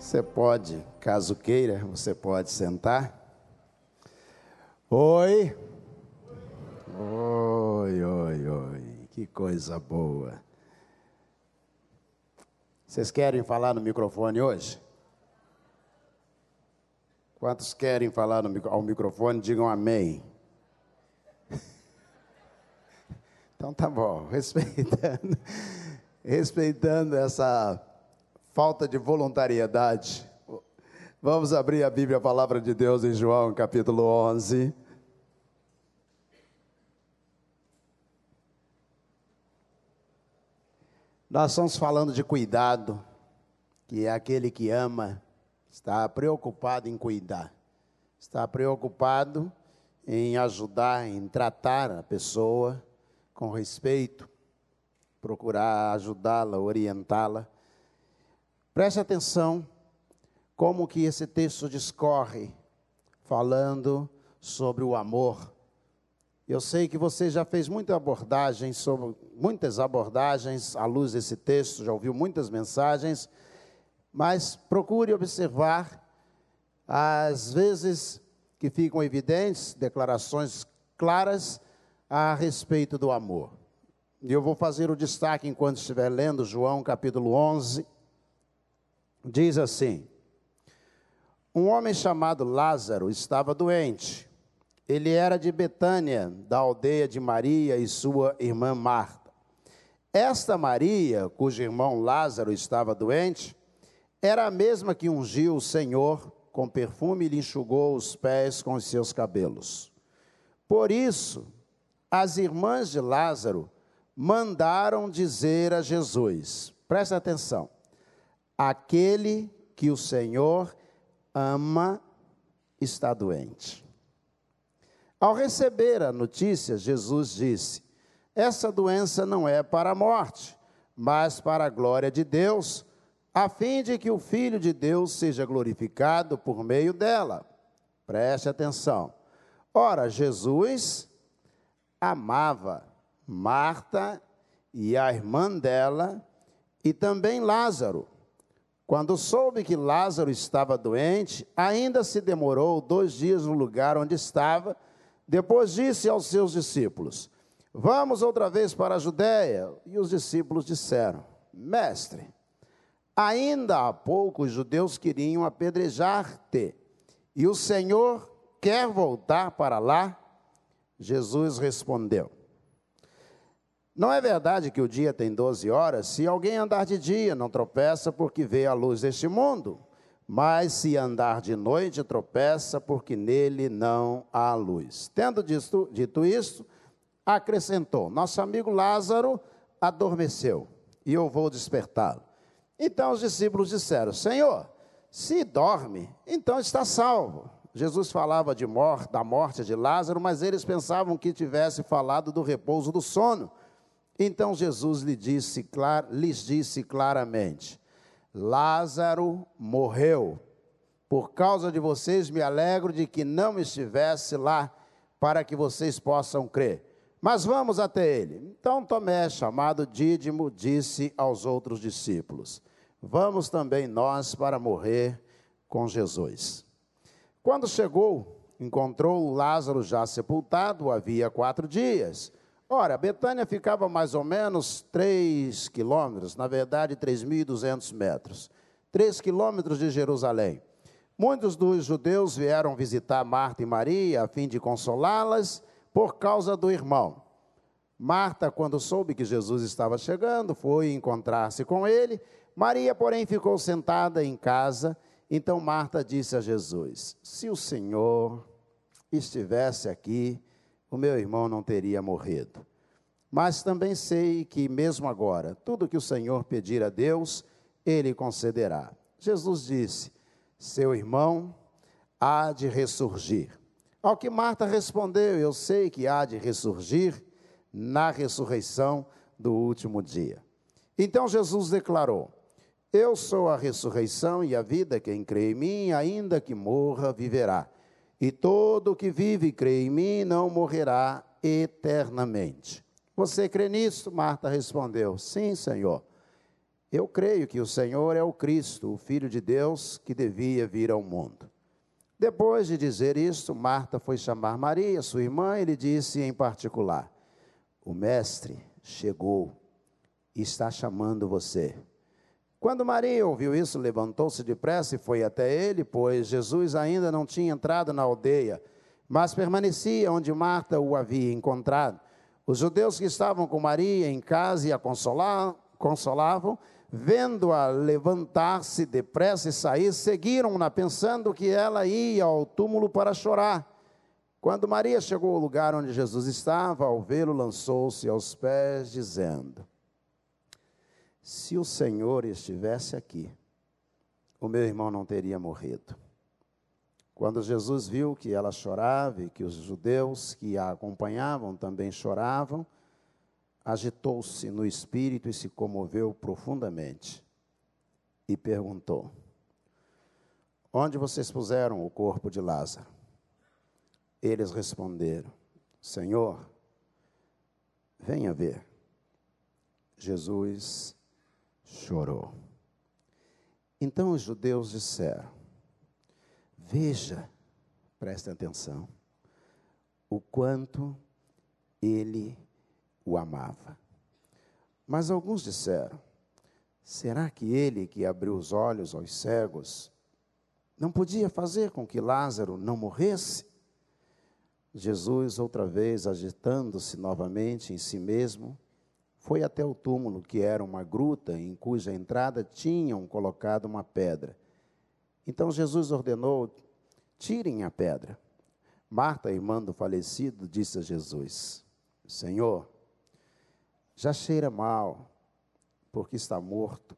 Você pode, caso queira, você pode sentar. Oi. Oi, oi, oi. Que coisa boa. Vocês querem falar no microfone hoje? Quantos querem falar no, ao microfone, digam amém. Então tá bom, respeitando, respeitando essa falta de voluntariedade. Vamos abrir a Bíblia, a palavra de Deus em João, capítulo 11. Nós estamos falando de cuidado, que é aquele que ama, está preocupado em cuidar, está preocupado em ajudar, em tratar a pessoa com respeito, procurar ajudá-la, orientá-la. Preste atenção como que esse texto discorre falando sobre o amor. Eu sei que você já fez muita abordagem sobre muitas abordagens à luz desse texto, já ouviu muitas mensagens, mas procure observar às vezes que ficam evidentes declarações claras a respeito do amor. E eu vou fazer o destaque enquanto estiver lendo João capítulo 11. Diz assim: Um homem chamado Lázaro estava doente. Ele era de Betânia, da aldeia de Maria e sua irmã Marta. Esta Maria, cujo irmão Lázaro estava doente, era a mesma que ungiu o Senhor com perfume e lhe enxugou os pés com os seus cabelos. Por isso, as irmãs de Lázaro mandaram dizer a Jesus: presta atenção, aquele que o Senhor ama está doente. Ao receber a notícia, Jesus disse: Essa doença não é para a morte, mas para a glória de Deus, a fim de que o Filho de Deus seja glorificado por meio dela. Preste atenção. Ora, Jesus amava Marta e a irmã dela e também Lázaro. Quando soube que Lázaro estava doente, ainda se demorou dois dias no lugar onde estava. Depois disse aos seus discípulos: Vamos outra vez para a Judéia. E os discípulos disseram: Mestre, ainda há pouco os judeus queriam apedrejar-te, e o Senhor quer voltar para lá? Jesus respondeu: Não é verdade que o dia tem 12 horas? Se alguém andar de dia, não tropeça porque vê a luz deste mundo. Mas se andar de noite, tropeça porque nele não há luz. Tendo dito, dito isto, acrescentou: Nosso amigo Lázaro adormeceu e eu vou despertá-lo. Então os discípulos disseram: Senhor, se dorme, então está salvo. Jesus falava de morte, da morte de Lázaro, mas eles pensavam que tivesse falado do repouso do sono. Então Jesus lhe disse, lhes disse claramente: Lázaro morreu. Por causa de vocês, me alegro de que não estivesse lá, para que vocês possam crer. Mas vamos até ele. Então Tomé, chamado Dídimo, disse aos outros discípulos: Vamos também nós para morrer com Jesus. Quando chegou, encontrou Lázaro já sepultado, havia quatro dias. Ora, Betânia ficava mais ou menos três quilômetros, na verdade, 3.200 metros. Três quilômetros de Jerusalém. Muitos dos judeus vieram visitar Marta e Maria a fim de consolá-las por causa do irmão. Marta, quando soube que Jesus estava chegando, foi encontrar-se com ele. Maria, porém, ficou sentada em casa então Marta disse a Jesus: Se o Senhor estivesse aqui, o meu irmão não teria morrido. Mas também sei que, mesmo agora, tudo que o Senhor pedir a Deus, ele concederá. Jesus disse: Seu irmão há de ressurgir. Ao que Marta respondeu: Eu sei que há de ressurgir na ressurreição do último dia. Então Jesus declarou: eu sou a ressurreição e a vida, quem crê em mim, ainda que morra, viverá. E todo que vive e crê em mim não morrerá eternamente. Você crê nisso? Marta respondeu: Sim, Senhor. Eu creio que o Senhor é o Cristo, o Filho de Deus, que devia vir ao mundo. Depois de dizer isto, Marta foi chamar Maria, sua irmã, e lhe disse em particular: O Mestre chegou e está chamando você. Quando Maria ouviu isso, levantou-se depressa e foi até ele, pois Jesus ainda não tinha entrado na aldeia, mas permanecia onde Marta o havia encontrado. Os judeus que estavam com Maria em casa e a consolavam, vendo-a levantar-se depressa e sair, seguiram-na, pensando que ela ia ao túmulo para chorar. Quando Maria chegou ao lugar onde Jesus estava, ao vê-lo, lançou-se aos pés, dizendo: se o Senhor estivesse aqui, o meu irmão não teria morrido. Quando Jesus viu que ela chorava e que os judeus que a acompanhavam também choravam, agitou-se no espírito e se comoveu profundamente e perguntou: Onde vocês puseram o corpo de Lázaro? Eles responderam: Senhor, venha ver. Jesus chorou. Então os judeus disseram: Veja, prestem atenção, o quanto ele o amava. Mas alguns disseram: Será que ele que abriu os olhos aos cegos não podia fazer com que Lázaro não morresse? Jesus, outra vez agitando-se novamente em si mesmo, foi até o túmulo, que era uma gruta em cuja entrada tinham colocado uma pedra. Então Jesus ordenou: tirem a pedra. Marta, irmã do falecido, disse a Jesus: Senhor, já cheira mal, porque está morto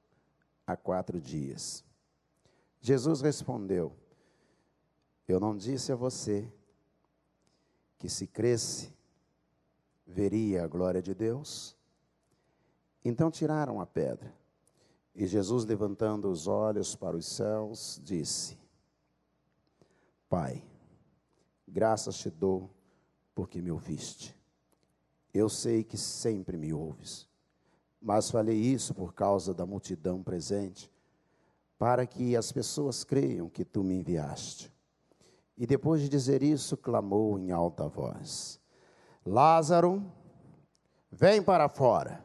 há quatro dias. Jesus respondeu: Eu não disse a você que se cresce, veria a glória de Deus? Então tiraram a pedra. E Jesus, levantando os olhos para os céus, disse: Pai, graças te dou porque me ouviste. Eu sei que sempre me ouves, mas falei isso por causa da multidão presente, para que as pessoas creiam que tu me enviaste. E depois de dizer isso, clamou em alta voz: Lázaro, vem para fora.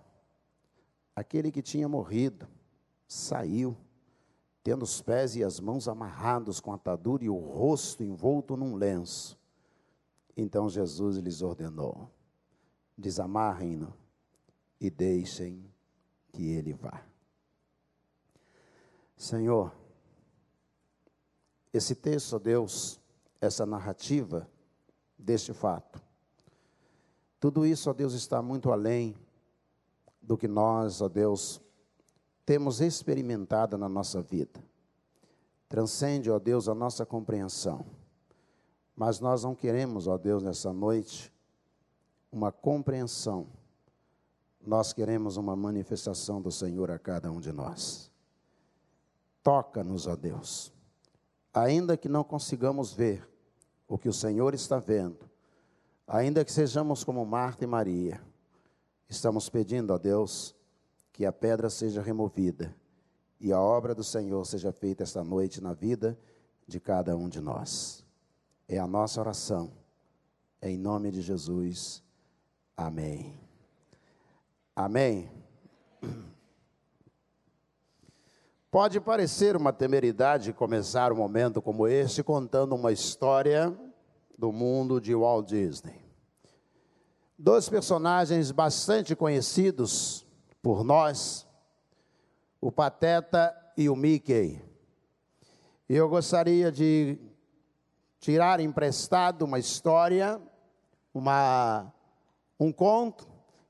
Aquele que tinha morrido saiu, tendo os pés e as mãos amarrados com atadura e o rosto envolto num lenço. Então Jesus lhes ordenou: desamarrem-no e deixem que ele vá. Senhor, esse texto, ó Deus, essa narrativa deste fato, tudo isso, ó Deus, está muito além do que nós, ó Deus, temos experimentado na nossa vida. Transcende, ó Deus, a nossa compreensão. Mas nós não queremos, ó Deus, nessa noite, uma compreensão. Nós queremos uma manifestação do Senhor a cada um de nós. Toca-nos, ó Deus. Ainda que não consigamos ver o que o Senhor está vendo, ainda que sejamos como Marta e Maria, Estamos pedindo a Deus que a pedra seja removida e a obra do Senhor seja feita esta noite na vida de cada um de nós. É a nossa oração. Em nome de Jesus. Amém. Amém. Pode parecer uma temeridade começar um momento como este contando uma história do mundo de Walt Disney dois personagens bastante conhecidos por nós, o Pateta e o Mickey. Eu gostaria de tirar emprestado uma história, uma, um conto,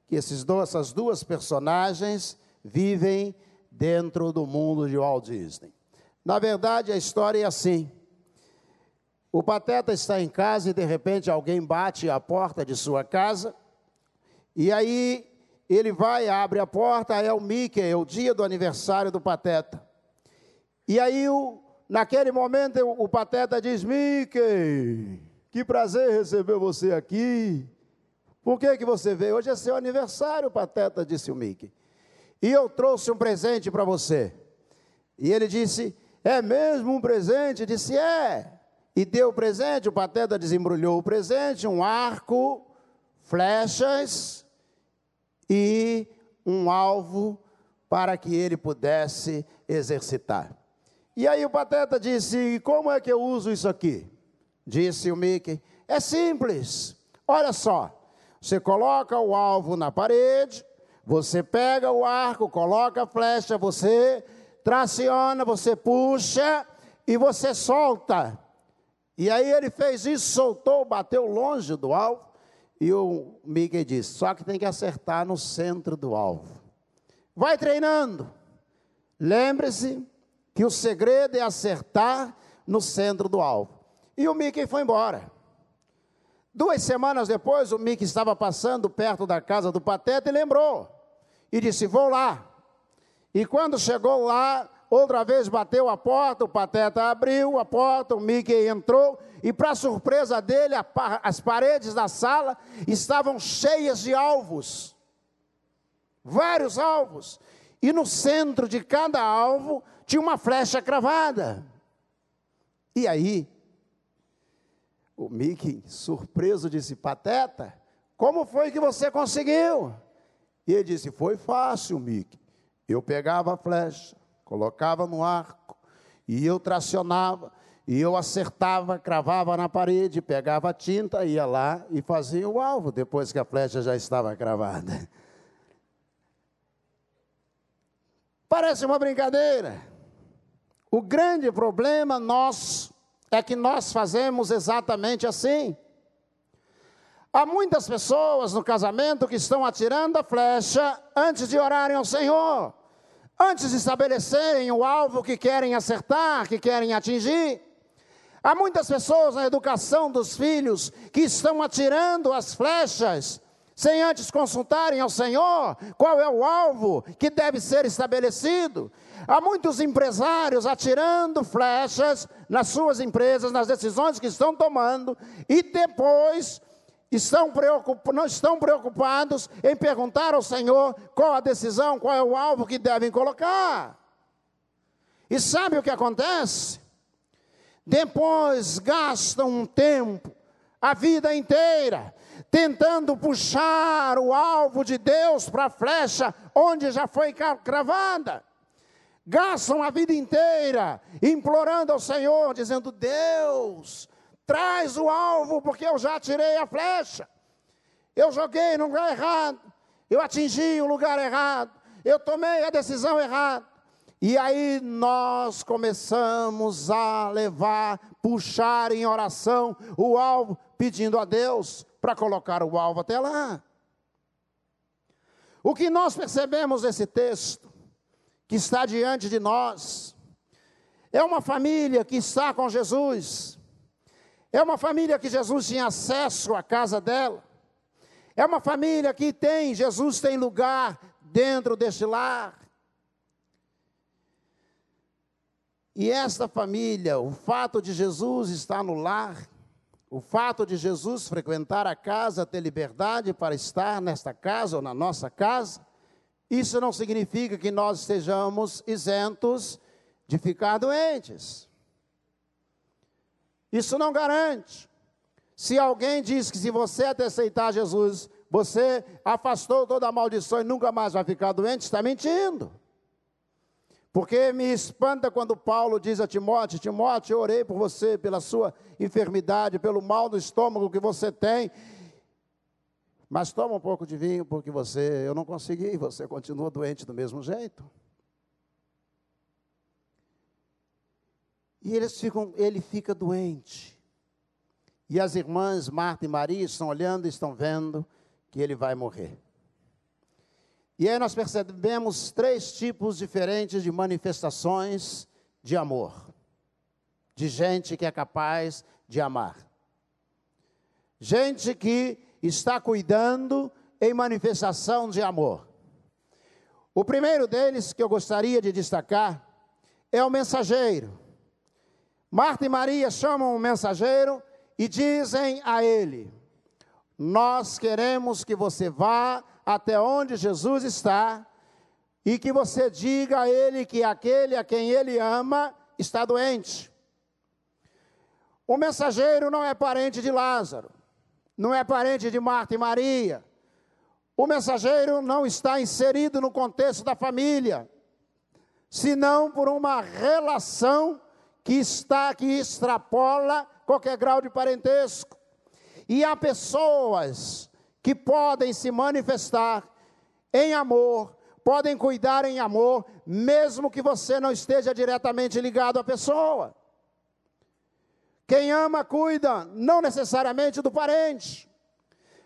que esses dois, essas duas personagens vivem dentro do mundo de Walt Disney. Na verdade, a história é assim. O pateta está em casa e de repente alguém bate a porta de sua casa. E aí ele vai, abre a porta, é o Mickey, é o dia do aniversário do pateta. E aí o, naquele momento o pateta diz: Mickey, que prazer receber você aqui. Por que, que você veio? Hoje é seu aniversário, pateta, disse o Mickey. e eu trouxe um presente para você. E ele disse: É mesmo um presente? Disse: É. E deu o presente, o pateta desembrulhou o presente, um arco, flechas e um alvo para que ele pudesse exercitar. E aí o pateta disse: Como é que eu uso isso aqui? Disse o Mickey: É simples. Olha só, você coloca o alvo na parede, você pega o arco, coloca a flecha, você traciona, você puxa e você solta. E aí ele fez isso, soltou, bateu longe do alvo. E o Mickey disse: só que tem que acertar no centro do alvo. Vai treinando. Lembre-se que o segredo é acertar no centro do alvo. E o Mickey foi embora. Duas semanas depois, o Mickey estava passando perto da casa do Pateta e lembrou e disse: Vou lá. E quando chegou lá, outra vez bateu a porta, o Pateta abriu a porta, o Mickey entrou, e para surpresa dele, a, as paredes da sala estavam cheias de alvos vários alvos, e no centro de cada alvo tinha uma flecha cravada. E aí, o Mickey, surpreso, disse: Pateta, como foi que você conseguiu? E ele disse: Foi fácil, Mickey. Eu pegava a flecha, colocava no arco, e eu tracionava, e eu acertava, cravava na parede, pegava a tinta, ia lá e fazia o alvo, depois que a flecha já estava cravada. Parece uma brincadeira. O grande problema nós é que nós fazemos exatamente assim. Há muitas pessoas no casamento que estão atirando a flecha antes de orarem ao Senhor, antes de estabelecerem o alvo que querem acertar, que querem atingir. Há muitas pessoas na educação dos filhos que estão atirando as flechas sem antes consultarem ao Senhor qual é o alvo que deve ser estabelecido. Há muitos empresários atirando flechas nas suas empresas, nas decisões que estão tomando, e depois estão não estão preocupados em perguntar ao Senhor qual a decisão, qual é o alvo que devem colocar. E sabe o que acontece? Depois gastam um tempo, a vida inteira, tentando puxar o alvo de Deus para a flecha onde já foi cravada. Gastam a vida inteira implorando ao Senhor, dizendo: Deus, Traz o alvo, porque eu já tirei a flecha. Eu joguei no lugar errado. Eu atingi o lugar errado. Eu tomei a decisão errada. E aí nós começamos a levar, puxar em oração o alvo, pedindo a Deus para colocar o alvo até lá. O que nós percebemos nesse texto, que está diante de nós, é uma família que está com Jesus, é uma família que Jesus tinha acesso à casa dela. É uma família que tem, Jesus tem lugar dentro deste lar. E esta família, o fato de Jesus estar no lar, o fato de Jesus frequentar a casa, ter liberdade para estar nesta casa ou na nossa casa, isso não significa que nós estejamos isentos de ficar doentes. Isso não garante. Se alguém diz que se você até aceitar Jesus, você afastou toda a maldição e nunca mais vai ficar doente, está mentindo. Porque me espanta quando Paulo diz a Timóteo: Timóteo, eu orei por você, pela sua enfermidade, pelo mal do estômago que você tem. Mas toma um pouco de vinho, porque você, eu não consegui, você continua doente do mesmo jeito. E eles ficam, ele fica doente. E as irmãs Marta e Maria estão olhando e estão vendo que ele vai morrer. E aí nós percebemos três tipos diferentes de manifestações de amor. De gente que é capaz de amar. Gente que está cuidando em manifestação de amor. O primeiro deles que eu gostaria de destacar é o mensageiro. Marta e Maria chamam o mensageiro e dizem a ele: Nós queremos que você vá até onde Jesus está e que você diga a ele que aquele a quem ele ama está doente. O mensageiro não é parente de Lázaro, não é parente de Marta e Maria. O mensageiro não está inserido no contexto da família, senão por uma relação que está que extrapola qualquer grau de parentesco. E há pessoas que podem se manifestar em amor, podem cuidar em amor, mesmo que você não esteja diretamente ligado à pessoa. Quem ama, cuida, não necessariamente do parente.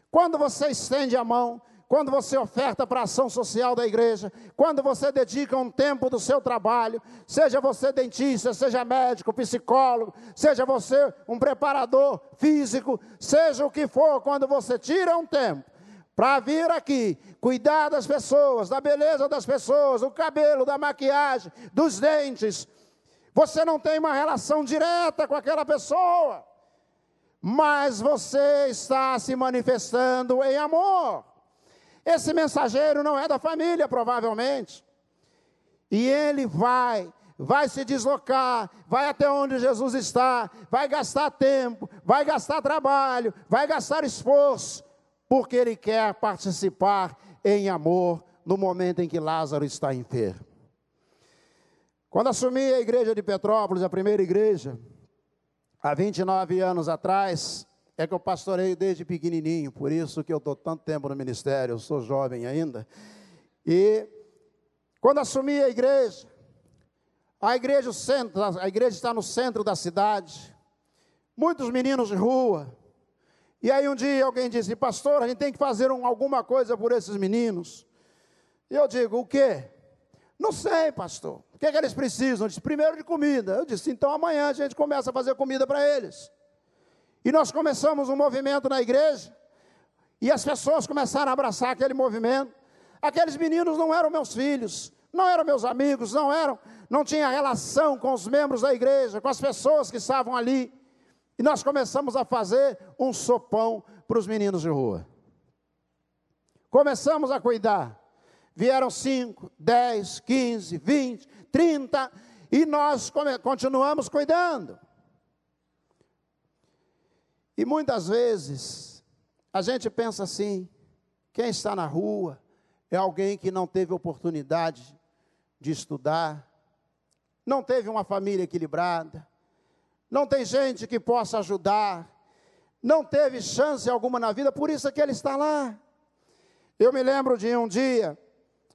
Quando você estende a mão, quando você oferta para a ação social da igreja, quando você dedica um tempo do seu trabalho, seja você dentista, seja médico, psicólogo, seja você um preparador físico, seja o que for, quando você tira um tempo para vir aqui, cuidar das pessoas, da beleza das pessoas, do cabelo, da maquiagem, dos dentes. Você não tem uma relação direta com aquela pessoa, mas você está se manifestando em amor. Esse mensageiro não é da família, provavelmente. E ele vai, vai se deslocar, vai até onde Jesus está, vai gastar tempo, vai gastar trabalho, vai gastar esforço porque ele quer participar em amor no momento em que Lázaro está enfermo. Quando assumi a igreja de Petrópolis, a primeira igreja, há 29 anos atrás, é que eu pastoreio desde pequenininho, por isso que eu estou tanto tempo no ministério, eu sou jovem ainda. E quando assumi a igreja, a igreja, centro, a igreja está no centro da cidade, muitos meninos de rua, e aí um dia alguém disse, pastor, a gente tem que fazer um, alguma coisa por esses meninos. E eu digo, o quê? Não sei, pastor. O que, é que eles precisam? Eu disse, primeiro de comida. Eu disse, então amanhã a gente começa a fazer comida para eles. E nós começamos um movimento na igreja, e as pessoas começaram a abraçar aquele movimento. Aqueles meninos não eram meus filhos, não eram meus amigos, não eram, não tinha relação com os membros da igreja, com as pessoas que estavam ali. E nós começamos a fazer um sopão para os meninos de rua. Começamos a cuidar. Vieram 5, 10, 15, 20, 30, e nós continuamos cuidando. E muitas vezes a gente pensa assim: quem está na rua é alguém que não teve oportunidade de estudar, não teve uma família equilibrada, não tem gente que possa ajudar, não teve chance alguma na vida, por isso é que ele está lá. Eu me lembro de um dia,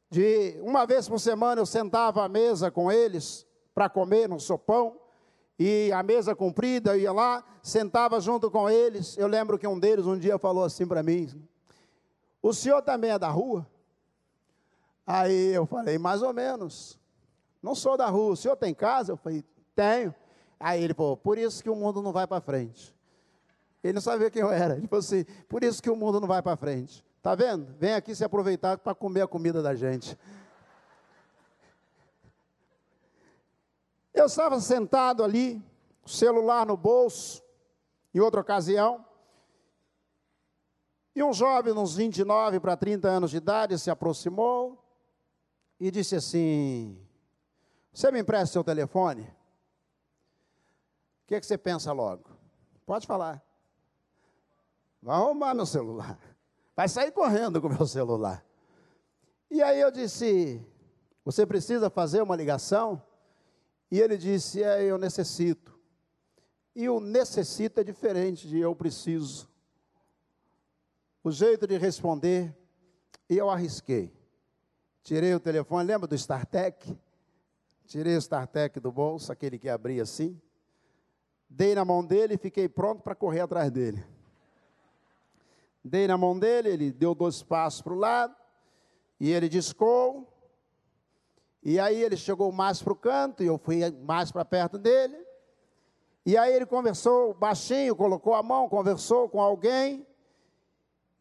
de uma vez por semana eu sentava à mesa com eles para comer no sopão, e a mesa comprida, eu ia lá, sentava junto com eles. Eu lembro que um deles um dia falou assim para mim: O senhor também é da rua? Aí eu falei, mais ou menos. Não sou da rua. O senhor tem casa? Eu falei, tenho. Aí ele falou, por isso que o mundo não vai para frente. Ele não sabia quem eu era. Ele falou assim, por isso que o mundo não vai para frente. Tá vendo? Vem aqui se aproveitar para comer a comida da gente. Eu estava sentado ali, celular no bolso, em outra ocasião, e um jovem, uns 29 para 30 anos de idade, se aproximou e disse assim: Você me empresta seu telefone? O que, é que você pensa logo? Pode falar. Vai arrumar meu celular. Vai sair correndo com meu celular. E aí eu disse: Você precisa fazer uma ligação? E ele disse: É, eu necessito. E o necessito é diferente de eu preciso. O jeito de responder, e eu arrisquei. Tirei o telefone, lembra do StarTech? Tirei o StarTech do bolso, aquele que abria assim. Dei na mão dele e fiquei pronto para correr atrás dele. Dei na mão dele, ele deu dois passos para o lado, e ele discou. E aí ele chegou mais para o canto, e eu fui mais para perto dele. E aí ele conversou baixinho, colocou a mão, conversou com alguém.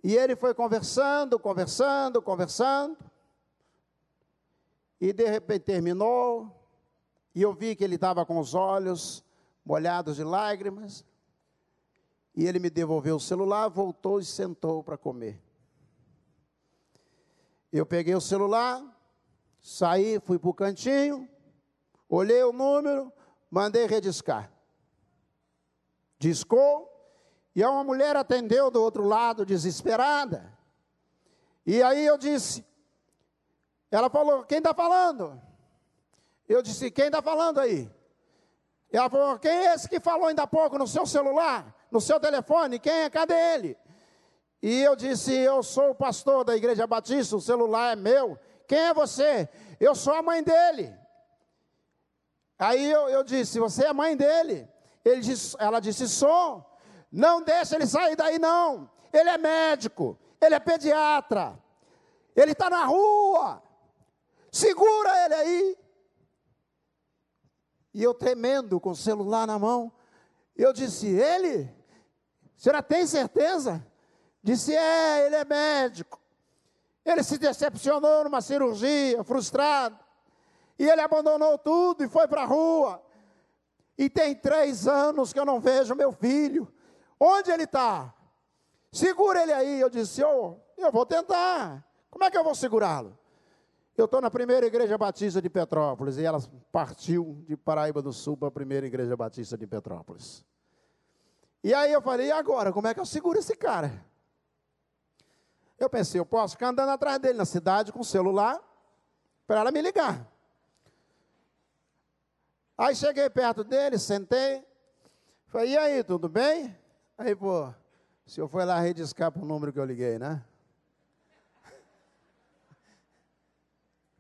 E ele foi conversando, conversando, conversando. E de repente terminou. E eu vi que ele estava com os olhos molhados de lágrimas. E ele me devolveu o celular, voltou e sentou para comer. Eu peguei o celular, Saí, fui para o cantinho, olhei o número, mandei rediscar. Discou, e uma mulher atendeu do outro lado, desesperada. E aí eu disse, ela falou, quem está falando? Eu disse, quem está falando aí? Ela falou, quem é esse que falou ainda há pouco no seu celular, no seu telefone? Quem é? Cadê ele? E eu disse, eu sou o pastor da igreja batista, o celular é meu. Quem é você? Eu sou a mãe dele. Aí eu, eu disse, você é a mãe dele? Disse, ela disse, sou. Não deixa ele sair daí, não. Ele é médico, ele é pediatra, ele está na rua. Segura ele aí. E eu tremendo com o celular na mão, eu disse: Ele? Senhora tem certeza? Disse: É, ele é médico. Ele se decepcionou numa cirurgia, frustrado. E ele abandonou tudo e foi para a rua. E tem três anos que eu não vejo meu filho. Onde ele está? Segura ele aí. Eu disse, oh, eu vou tentar. Como é que eu vou segurá-lo? Eu estou na primeira igreja batista de Petrópolis e ela partiu de Paraíba do Sul para a primeira igreja batista de Petrópolis. E aí eu falei, e agora? Como é que eu seguro esse cara? Eu pensei, eu posso ficar andando atrás dele na cidade com o celular para ela me ligar. Aí cheguei perto dele, sentei, falei, e aí, tudo bem? Aí, pô, o senhor foi lá rediscar para o número que eu liguei, né?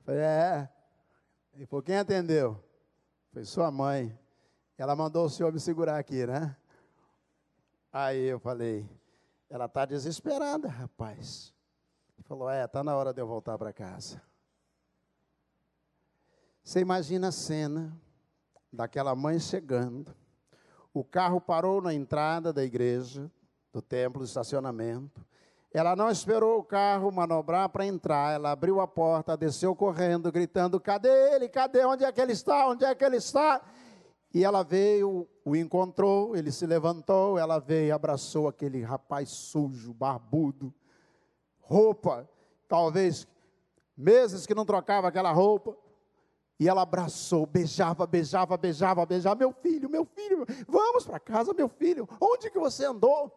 Falei, é. E por quem atendeu? Foi sua mãe. Ela mandou o senhor me segurar aqui, né? Aí eu falei, ela está desesperada, rapaz. Falou, é, está na hora de eu voltar para casa. Você imagina a cena daquela mãe chegando, o carro parou na entrada da igreja, do templo, do estacionamento. Ela não esperou o carro manobrar para entrar, ela abriu a porta, desceu correndo, gritando: Cadê ele? Cadê? Onde é que ele está? Onde é que ele está? E ela veio, o encontrou, ele se levantou, ela veio, abraçou aquele rapaz sujo, barbudo, roupa, talvez meses que não trocava aquela roupa. E ela abraçou, beijava, beijava, beijava, beijava. Meu filho, meu filho, vamos para casa, meu filho. Onde que você andou?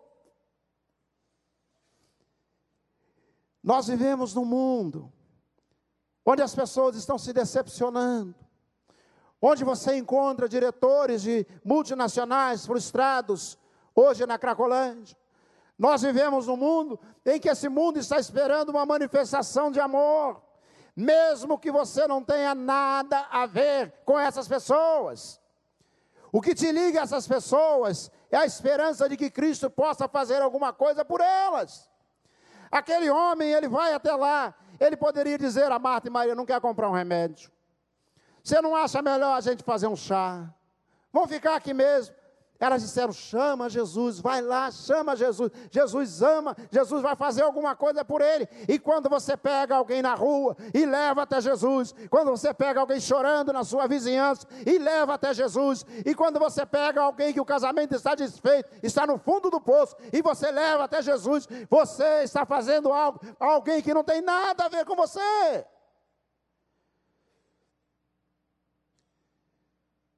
Nós vivemos num mundo onde as pessoas estão se decepcionando, onde você encontra diretores de multinacionais frustrados, hoje na Cracolândia. Nós vivemos num mundo em que esse mundo está esperando uma manifestação de amor mesmo que você não tenha nada a ver com essas pessoas. O que te liga a essas pessoas é a esperança de que Cristo possa fazer alguma coisa por elas. Aquele homem, ele vai até lá, ele poderia dizer a Marta e Maria: não quer comprar um remédio. Você não acha melhor a gente fazer um chá? Vamos ficar aqui mesmo. Elas disseram: chama Jesus, vai lá, chama Jesus. Jesus ama, Jesus vai fazer alguma coisa por ele. E quando você pega alguém na rua e leva até Jesus, quando você pega alguém chorando na sua vizinhança e leva até Jesus, e quando você pega alguém que o casamento está desfeito, está no fundo do poço, e você leva até Jesus, você está fazendo algo, alguém que não tem nada a ver com você.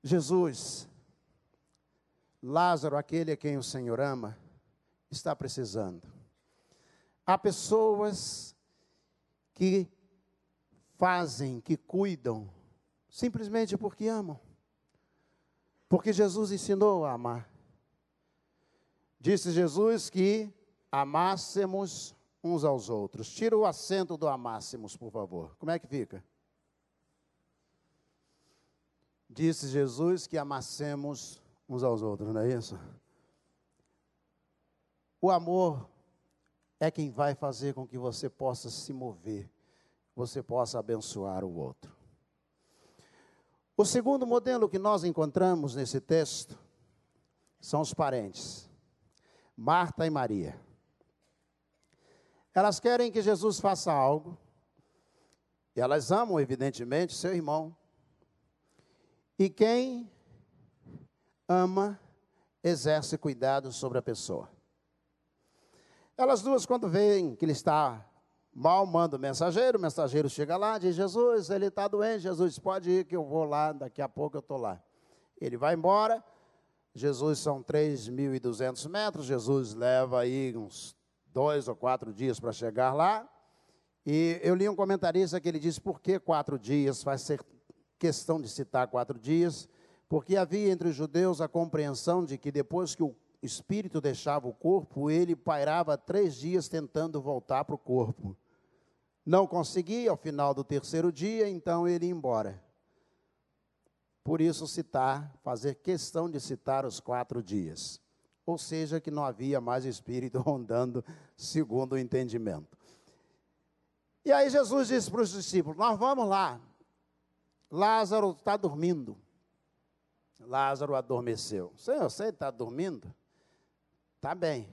Jesus Lázaro, aquele a quem o Senhor ama, está precisando. Há pessoas que fazem, que cuidam, simplesmente porque amam. Porque Jesus ensinou a amar. Disse Jesus que amássemos uns aos outros. Tira o acento do amássemos, por favor. Como é que fica? Disse Jesus que amassemos uns aos outros, não é isso? O amor é quem vai fazer com que você possa se mover, você possa abençoar o outro. O segundo modelo que nós encontramos nesse texto são os parentes, Marta e Maria. Elas querem que Jesus faça algo, e elas amam, evidentemente, seu irmão. E quem ama, exerce cuidado sobre a pessoa. Elas duas, quando veem que ele está Mal manda o mensageiro, o mensageiro chega lá, diz: Jesus, ele está doente. Jesus, pode ir que eu vou lá, daqui a pouco eu estou lá. Ele vai embora. Jesus são 3.200 metros. Jesus leva aí uns dois ou quatro dias para chegar lá. E eu li um comentarista que ele disse: por que quatro dias? Faz ser questão de citar quatro dias, porque havia entre os judeus a compreensão de que depois que o espírito deixava o corpo, ele pairava três dias tentando voltar para o corpo. Não conseguia, ao final do terceiro dia, então ele ia embora. Por isso, citar, fazer questão de citar os quatro dias. Ou seja, que não havia mais espírito rondando, segundo o entendimento. E aí Jesus disse para os discípulos: Nós vamos lá. Lázaro está dormindo. Lázaro adormeceu. Senhor, você está dormindo? Está bem.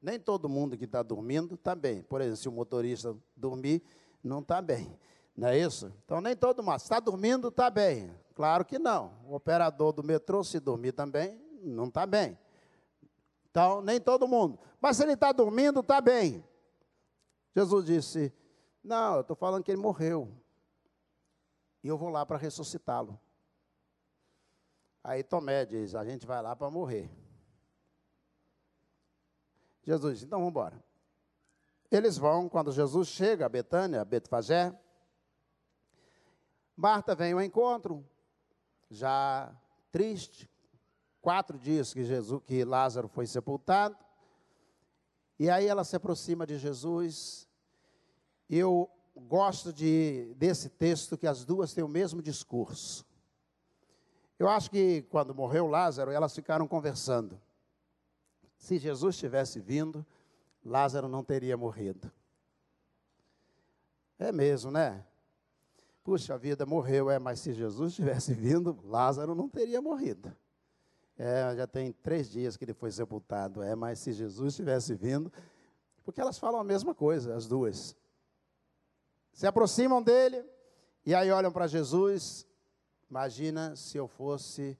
Nem todo mundo que está dormindo está bem. Por exemplo, se o motorista dormir, não está bem. Não é isso? Então, nem todo mundo. Está dormindo, está bem. Claro que não. O operador do metrô, se dormir também, não está bem. Então, nem todo mundo. Mas se ele está dormindo, está bem. Jesus disse: Não, eu estou falando que ele morreu. E eu vou lá para ressuscitá-lo. Aí Tomé diz: A gente vai lá para morrer. Jesus então vamos embora. Eles vão, quando Jesus chega a Betânia, a Betfagé, Marta vem ao encontro, já triste, quatro dias que, Jesus, que Lázaro foi sepultado, e aí ela se aproxima de Jesus, eu gosto de, desse texto que as duas têm o mesmo discurso. Eu acho que quando morreu Lázaro, elas ficaram conversando. Se Jesus tivesse vindo, Lázaro não teria morrido. É mesmo, né? Puxa vida, morreu, é, mas se Jesus tivesse vindo, Lázaro não teria morrido. É, já tem três dias que ele foi sepultado, é, mas se Jesus tivesse vindo, porque elas falam a mesma coisa, as duas. Se aproximam dele e aí olham para Jesus. Imagina se eu fosse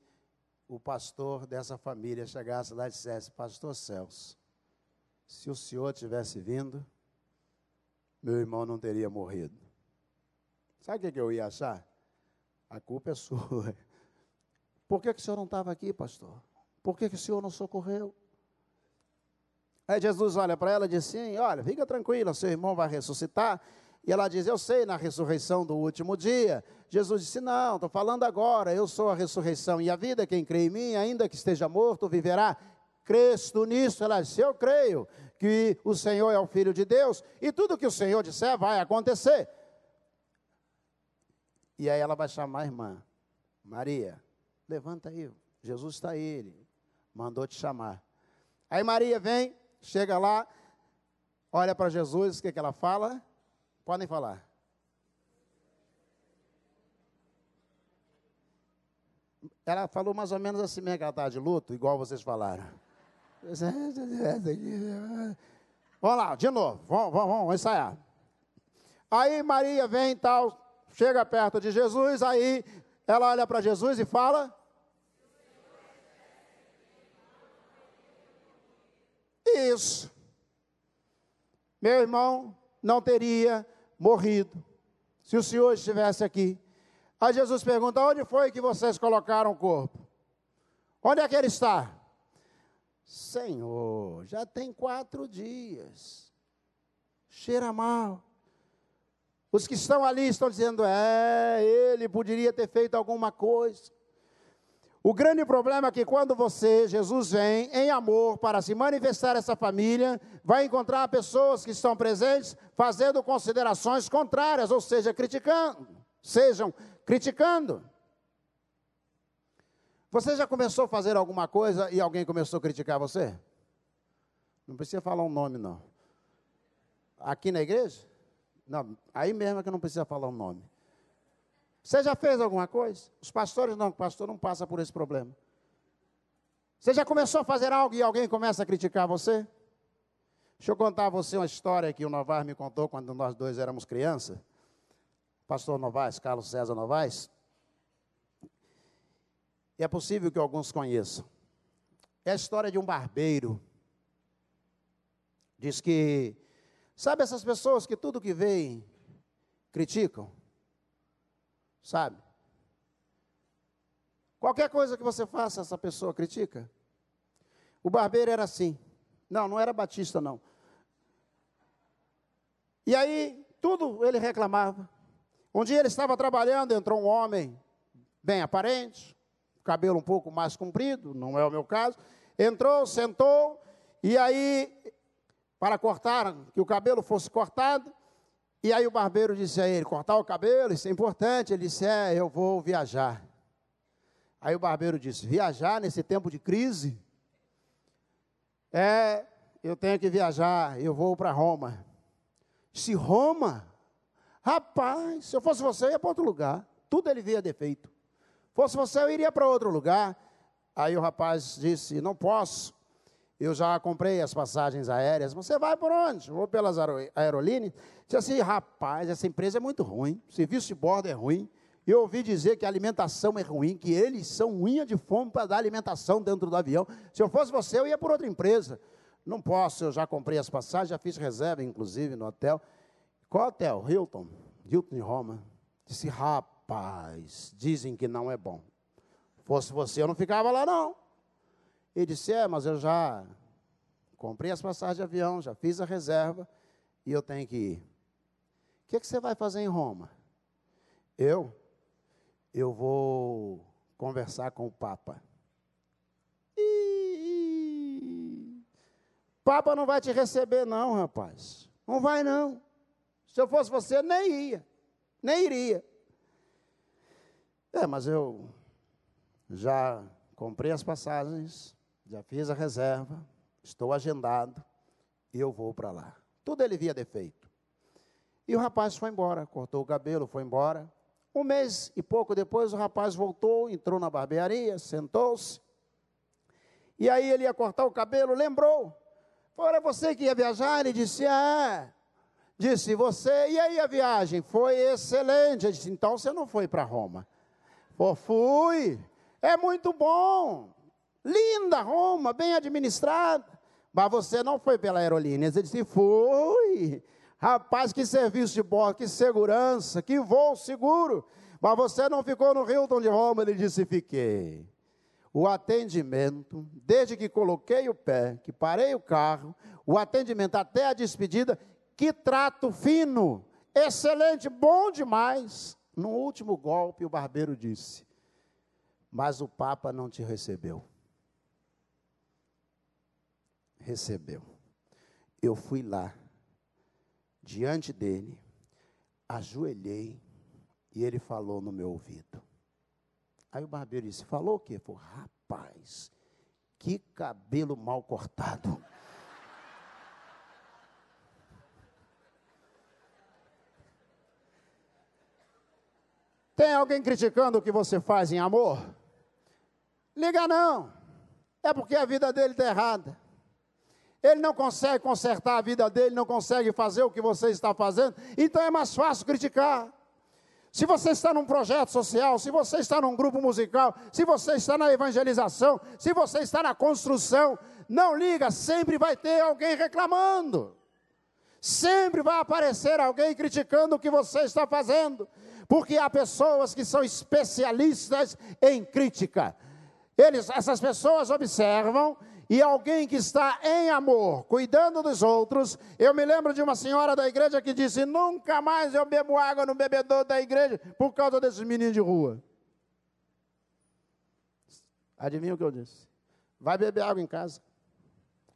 o pastor dessa família chegasse lá e dissesse: Pastor Celso, se o senhor tivesse vindo, meu irmão não teria morrido. Sabe o que eu ia achar? A culpa é sua. Por que, que o senhor não estava aqui, pastor? Por que, que o senhor não socorreu? Aí Jesus olha para ela e diz assim: Olha, fica tranquila, seu irmão vai ressuscitar e ela diz: Eu sei na ressurreição do último dia. Jesus disse: Não, estou falando agora, eu sou a ressurreição e a vida. Quem crê em mim, ainda que esteja morto, viverá. Crês tu nisso? Ela disse: Eu creio que o Senhor é o Filho de Deus e tudo que o Senhor disser vai acontecer. E aí ela vai chamar a irmã: Maria, levanta aí, Jesus está aí, ele mandou te chamar. Aí Maria vem, chega lá, olha para Jesus, o que, que ela fala? Podem falar. Ela falou mais ou menos assim, mesmo que de luto, igual vocês falaram. Vamos lá, de novo, vamos, vamos, vamos ensaiar. Aí Maria vem e tal, chega perto de Jesus, aí ela olha para Jesus e fala: Isso. Meu irmão não teria morrido se o Senhor estivesse aqui. Aí Jesus pergunta: onde foi que vocês colocaram o corpo? Onde é que ele está? Senhor, já tem quatro dias. Cheira mal. Os que estão ali estão dizendo: é, ele poderia ter feito alguma coisa. O grande problema é que quando você, Jesus, vem em amor para se manifestar essa família, vai encontrar pessoas que estão presentes fazendo considerações contrárias, ou seja, criticando, sejam criticando. Você já começou a fazer alguma coisa e alguém começou a criticar você? Não precisa falar um nome, não. Aqui na igreja? Não, aí mesmo é que não precisa falar um nome. Você já fez alguma coisa? Os pastores não, o pastor não passa por esse problema. Você já começou a fazer algo e alguém começa a criticar você? Deixa eu contar a você uma história que o Novaes me contou quando nós dois éramos crianças. Pastor Novaes, Carlos César Novaes. E é possível que alguns conheçam. É a história de um barbeiro. Diz que Sabe essas pessoas que tudo que veem criticam? Sabe? Qualquer coisa que você faça, essa pessoa critica. O barbeiro era assim. Não, não era batista, não. E aí, tudo ele reclamava. Um dia ele estava trabalhando, entrou um homem bem aparente, cabelo um pouco mais comprido, não é o meu caso. Entrou, sentou, e aí, para cortar, que o cabelo fosse cortado, e aí o barbeiro disse a ele: cortar o cabelo, isso é importante. Ele disse: é, eu vou viajar. Aí o barbeiro disse: viajar nesse tempo de crise? É, eu tenho que viajar, eu vou para Roma. Se Roma, rapaz, se eu fosse você, eu ia para outro lugar. Tudo ele via defeito. Fosse você, eu iria para outro lugar. Aí o rapaz disse: Não posso. Eu já comprei as passagens aéreas. Você vai por onde? Vou pelas aerolíneas. Disse assim: Rapaz, essa empresa é muito ruim. O serviço de bordo é ruim. Eu ouvi dizer que a alimentação é ruim, que eles são unha de fome para dar alimentação dentro do avião. Se eu fosse você, eu ia por outra empresa. Não posso, eu já comprei as passagens, já fiz reserva, inclusive, no hotel. Qual hotel? Hilton. Hilton de Roma. Disse, rapaz, dizem que não é bom. Fosse você, eu não ficava lá, não. Ele disse, é, mas eu já comprei as passagens de avião, já fiz a reserva e eu tenho que ir. O que, é que você vai fazer em Roma? Eu? Eu vou conversar com o Papa. Papa não vai te receber, não, rapaz. Não vai, não. Se eu fosse você, nem ia. Nem iria. É, mas eu já comprei as passagens, já fiz a reserva, estou agendado e eu vou para lá. Tudo ele via defeito. E o rapaz foi embora, cortou o cabelo, foi embora. Um mês e pouco depois, o rapaz voltou, entrou na barbearia, sentou-se. E aí ele ia cortar o cabelo, lembrou. Era você que ia viajar? Ele disse, é. Disse, você, e aí a viagem? Foi excelente. Ele disse, então você não foi para Roma. Pô, fui. É muito bom. Linda Roma, bem administrada. Mas você não foi pela aerolínea. Ele disse, fui. Rapaz, que serviço de bordo, que segurança, que voo seguro. Mas você não ficou no Hilton de Roma? Ele disse, fiquei o atendimento, desde que coloquei o pé, que parei o carro, o atendimento até a despedida, que trato fino, excelente, bom demais. No último golpe, o barbeiro disse: Mas o Papa não te recebeu. Recebeu. Eu fui lá, diante dele, ajoelhei, e ele falou no meu ouvido: Aí o barbeiro disse: Falou o quê? Falou, rapaz, que cabelo mal cortado. Tem alguém criticando o que você faz em amor? Liga não. É porque a vida dele está errada. Ele não consegue consertar a vida dele, não consegue fazer o que você está fazendo, então é mais fácil criticar. Se você está num projeto social, se você está num grupo musical, se você está na evangelização, se você está na construção, não liga, sempre vai ter alguém reclamando. Sempre vai aparecer alguém criticando o que você está fazendo, porque há pessoas que são especialistas em crítica. Eles, essas pessoas observam e alguém que está em amor, cuidando dos outros. Eu me lembro de uma senhora da igreja que disse: Nunca mais eu bebo água no bebedouro da igreja por causa desses meninos de rua. Adivinha o que eu disse? Vai beber água em casa.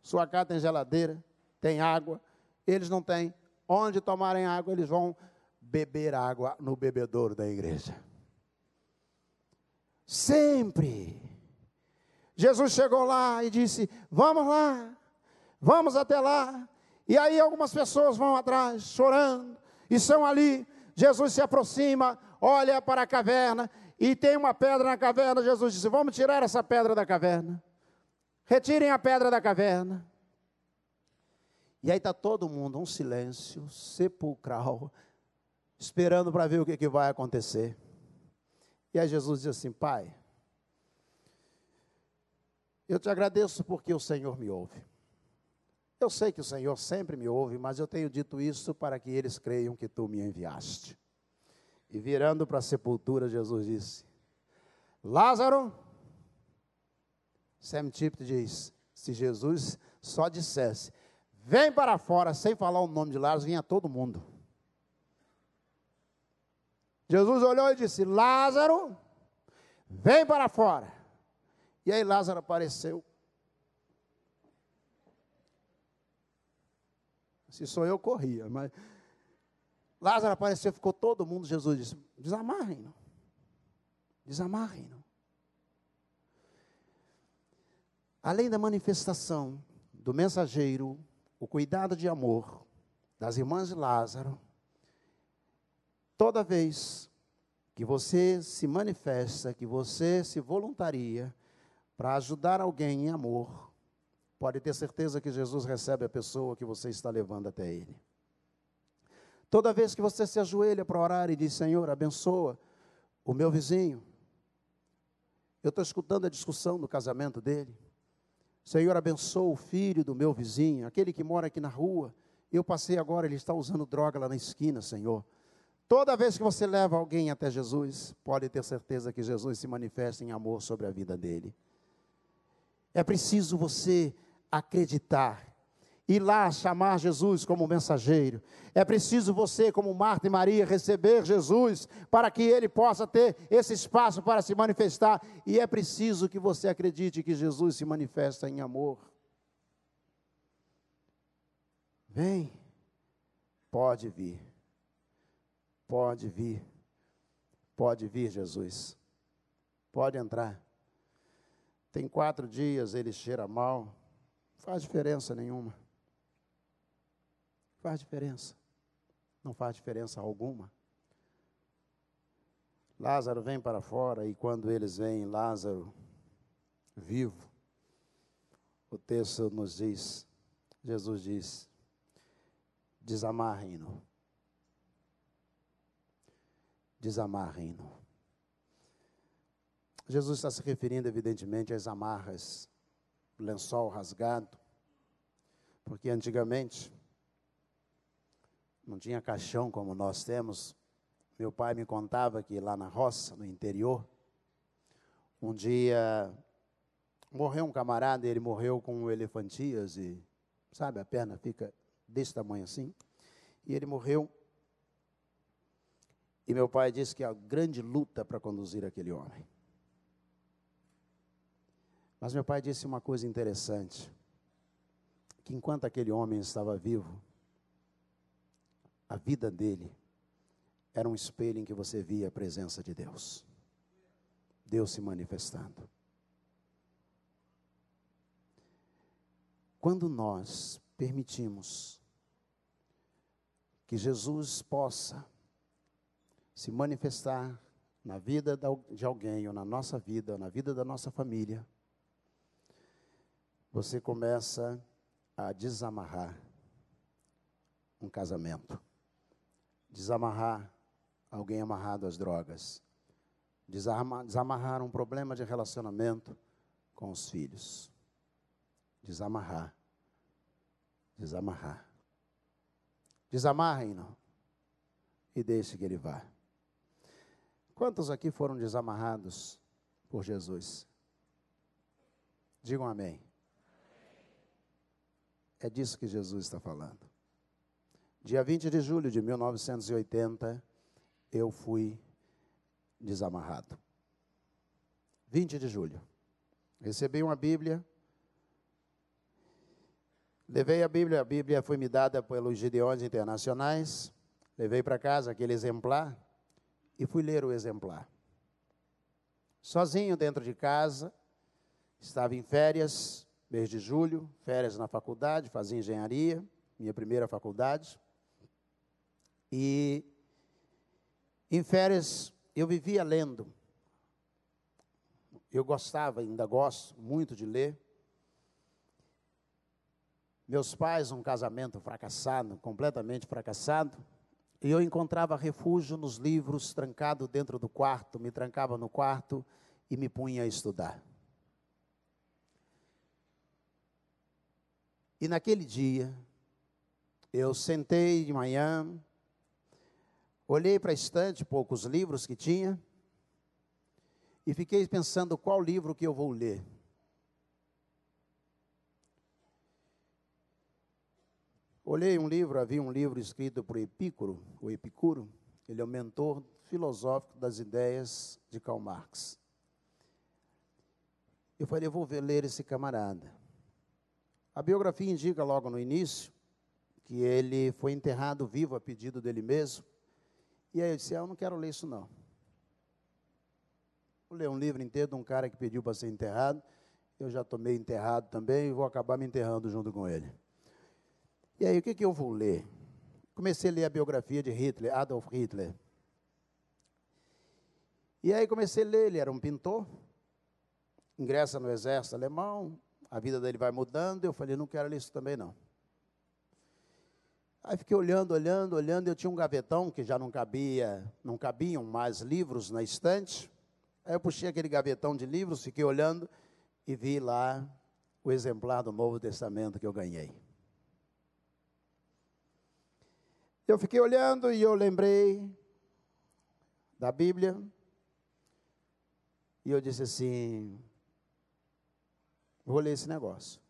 Sua casa tem geladeira, tem água. Eles não têm. Onde tomarem água, eles vão beber água no bebedouro da igreja. Sempre Jesus chegou lá e disse: Vamos lá, vamos até lá. E aí algumas pessoas vão atrás, chorando, e são ali. Jesus se aproxima, olha para a caverna, e tem uma pedra na caverna. Jesus disse: Vamos tirar essa pedra da caverna. Retirem a pedra da caverna. E aí está todo mundo, um silêncio sepulcral, esperando para ver o que, que vai acontecer. E aí Jesus diz assim: Pai, eu te agradeço porque o Senhor me ouve. Eu sei que o Senhor sempre me ouve, mas eu tenho dito isso para que eles creiam que tu me enviaste. E virando para a sepultura, Jesus disse: Lázaro, Sam Tipton diz: se Jesus só dissesse, vem para fora, sem falar o nome de Lázaro, vinha todo mundo. Jesus olhou e disse: Lázaro, vem para fora. E aí Lázaro apareceu. Se sou eu, corria, mas Lázaro apareceu, ficou todo mundo. Jesus disse: desamarrem-no. Desamarrem-no. Além da manifestação do mensageiro, o cuidado de amor das irmãs de Lázaro, toda vez que você se manifesta, que você se voluntaria para ajudar alguém em amor, pode ter certeza que Jesus recebe a pessoa que você está levando até Ele. Toda vez que você se ajoelha para orar e diz: Senhor, abençoa o meu vizinho. Eu estou escutando a discussão do casamento dele. Senhor, abençoa o filho do meu vizinho, aquele que mora aqui na rua. Eu passei agora, ele está usando droga lá na esquina, Senhor. Toda vez que você leva alguém até Jesus, pode ter certeza que Jesus se manifesta em amor sobre a vida dele. É preciso você acreditar ir lá chamar Jesus como mensageiro. É preciso você, como Marta e Maria, receber Jesus para que ele possa ter esse espaço para se manifestar. E é preciso que você acredite que Jesus se manifesta em amor. Vem, pode vir, pode vir, pode vir, Jesus, pode entrar. Tem quatro dias, ele cheira mal, não faz diferença nenhuma. Faz diferença. Não faz diferença alguma. Lázaro vem para fora e quando eles veem Lázaro vivo, o texto nos diz, Jesus diz, desamarrem-no. Desamarrem-no. Jesus está se referindo, evidentemente, às amarras, lençol rasgado, porque antigamente não tinha caixão como nós temos. Meu pai me contava que lá na roça, no interior, um dia morreu um camarada, ele morreu com elefantias e, sabe, a perna fica desse tamanho assim. E ele morreu. E meu pai disse que a grande luta para conduzir aquele homem. Mas meu pai disse uma coisa interessante: que enquanto aquele homem estava vivo, a vida dele era um espelho em que você via a presença de Deus. Deus se manifestando. Quando nós permitimos que Jesus possa se manifestar na vida de alguém, ou na nossa vida, ou na vida da nossa família, você começa a desamarrar um casamento desamarrar alguém amarrado às drogas, desamarrar um problema de relacionamento com os filhos, desamarrar, desamarrar. Desamarrem-no e deixe que ele vá. Quantos aqui foram desamarrados por Jesus? Digam amém. É disso que Jesus está falando. Dia 20 de julho de 1980, eu fui desamarrado. 20 de julho. Recebi uma Bíblia. Levei a Bíblia, a Bíblia foi me dada pelos Gideões Internacionais. Levei para casa aquele exemplar e fui ler o exemplar. Sozinho dentro de casa, estava em férias, mês de julho, férias na faculdade, fazia engenharia, minha primeira faculdade. E em férias eu vivia lendo. Eu gostava, ainda gosto muito de ler. Meus pais, um casamento fracassado, completamente fracassado, e eu encontrava refúgio nos livros, trancado dentro do quarto, me trancava no quarto e me punha a estudar. E naquele dia, eu sentei de manhã, olhei para a estante, poucos livros que tinha, e fiquei pensando qual livro que eu vou ler. Olhei um livro, havia um livro escrito por Epicuro, o Epicuro, ele é o mentor filosófico das ideias de Karl Marx. Eu falei, eu vou ler esse camarada. A biografia indica logo no início que ele foi enterrado vivo a pedido dele mesmo. E aí eu disse, ah, eu não quero ler isso não. Vou ler um livro inteiro de um cara que pediu para ser enterrado. Eu já estou meio enterrado também e vou acabar me enterrando junto com ele. E aí, o que, que eu vou ler? Comecei a ler a biografia de Hitler, Adolf Hitler. E aí comecei a ler, ele era um pintor, ingressa no exército alemão, a vida dele vai mudando, eu falei, não quero isso também não. Aí fiquei olhando, olhando, olhando, eu tinha um gavetão que já não cabia, não cabiam mais livros na estante. Aí eu puxei aquele gavetão de livros, fiquei olhando e vi lá o exemplar do Novo Testamento que eu ganhei. Eu fiquei olhando e eu lembrei da Bíblia. E eu disse assim: vou ler esse negócio.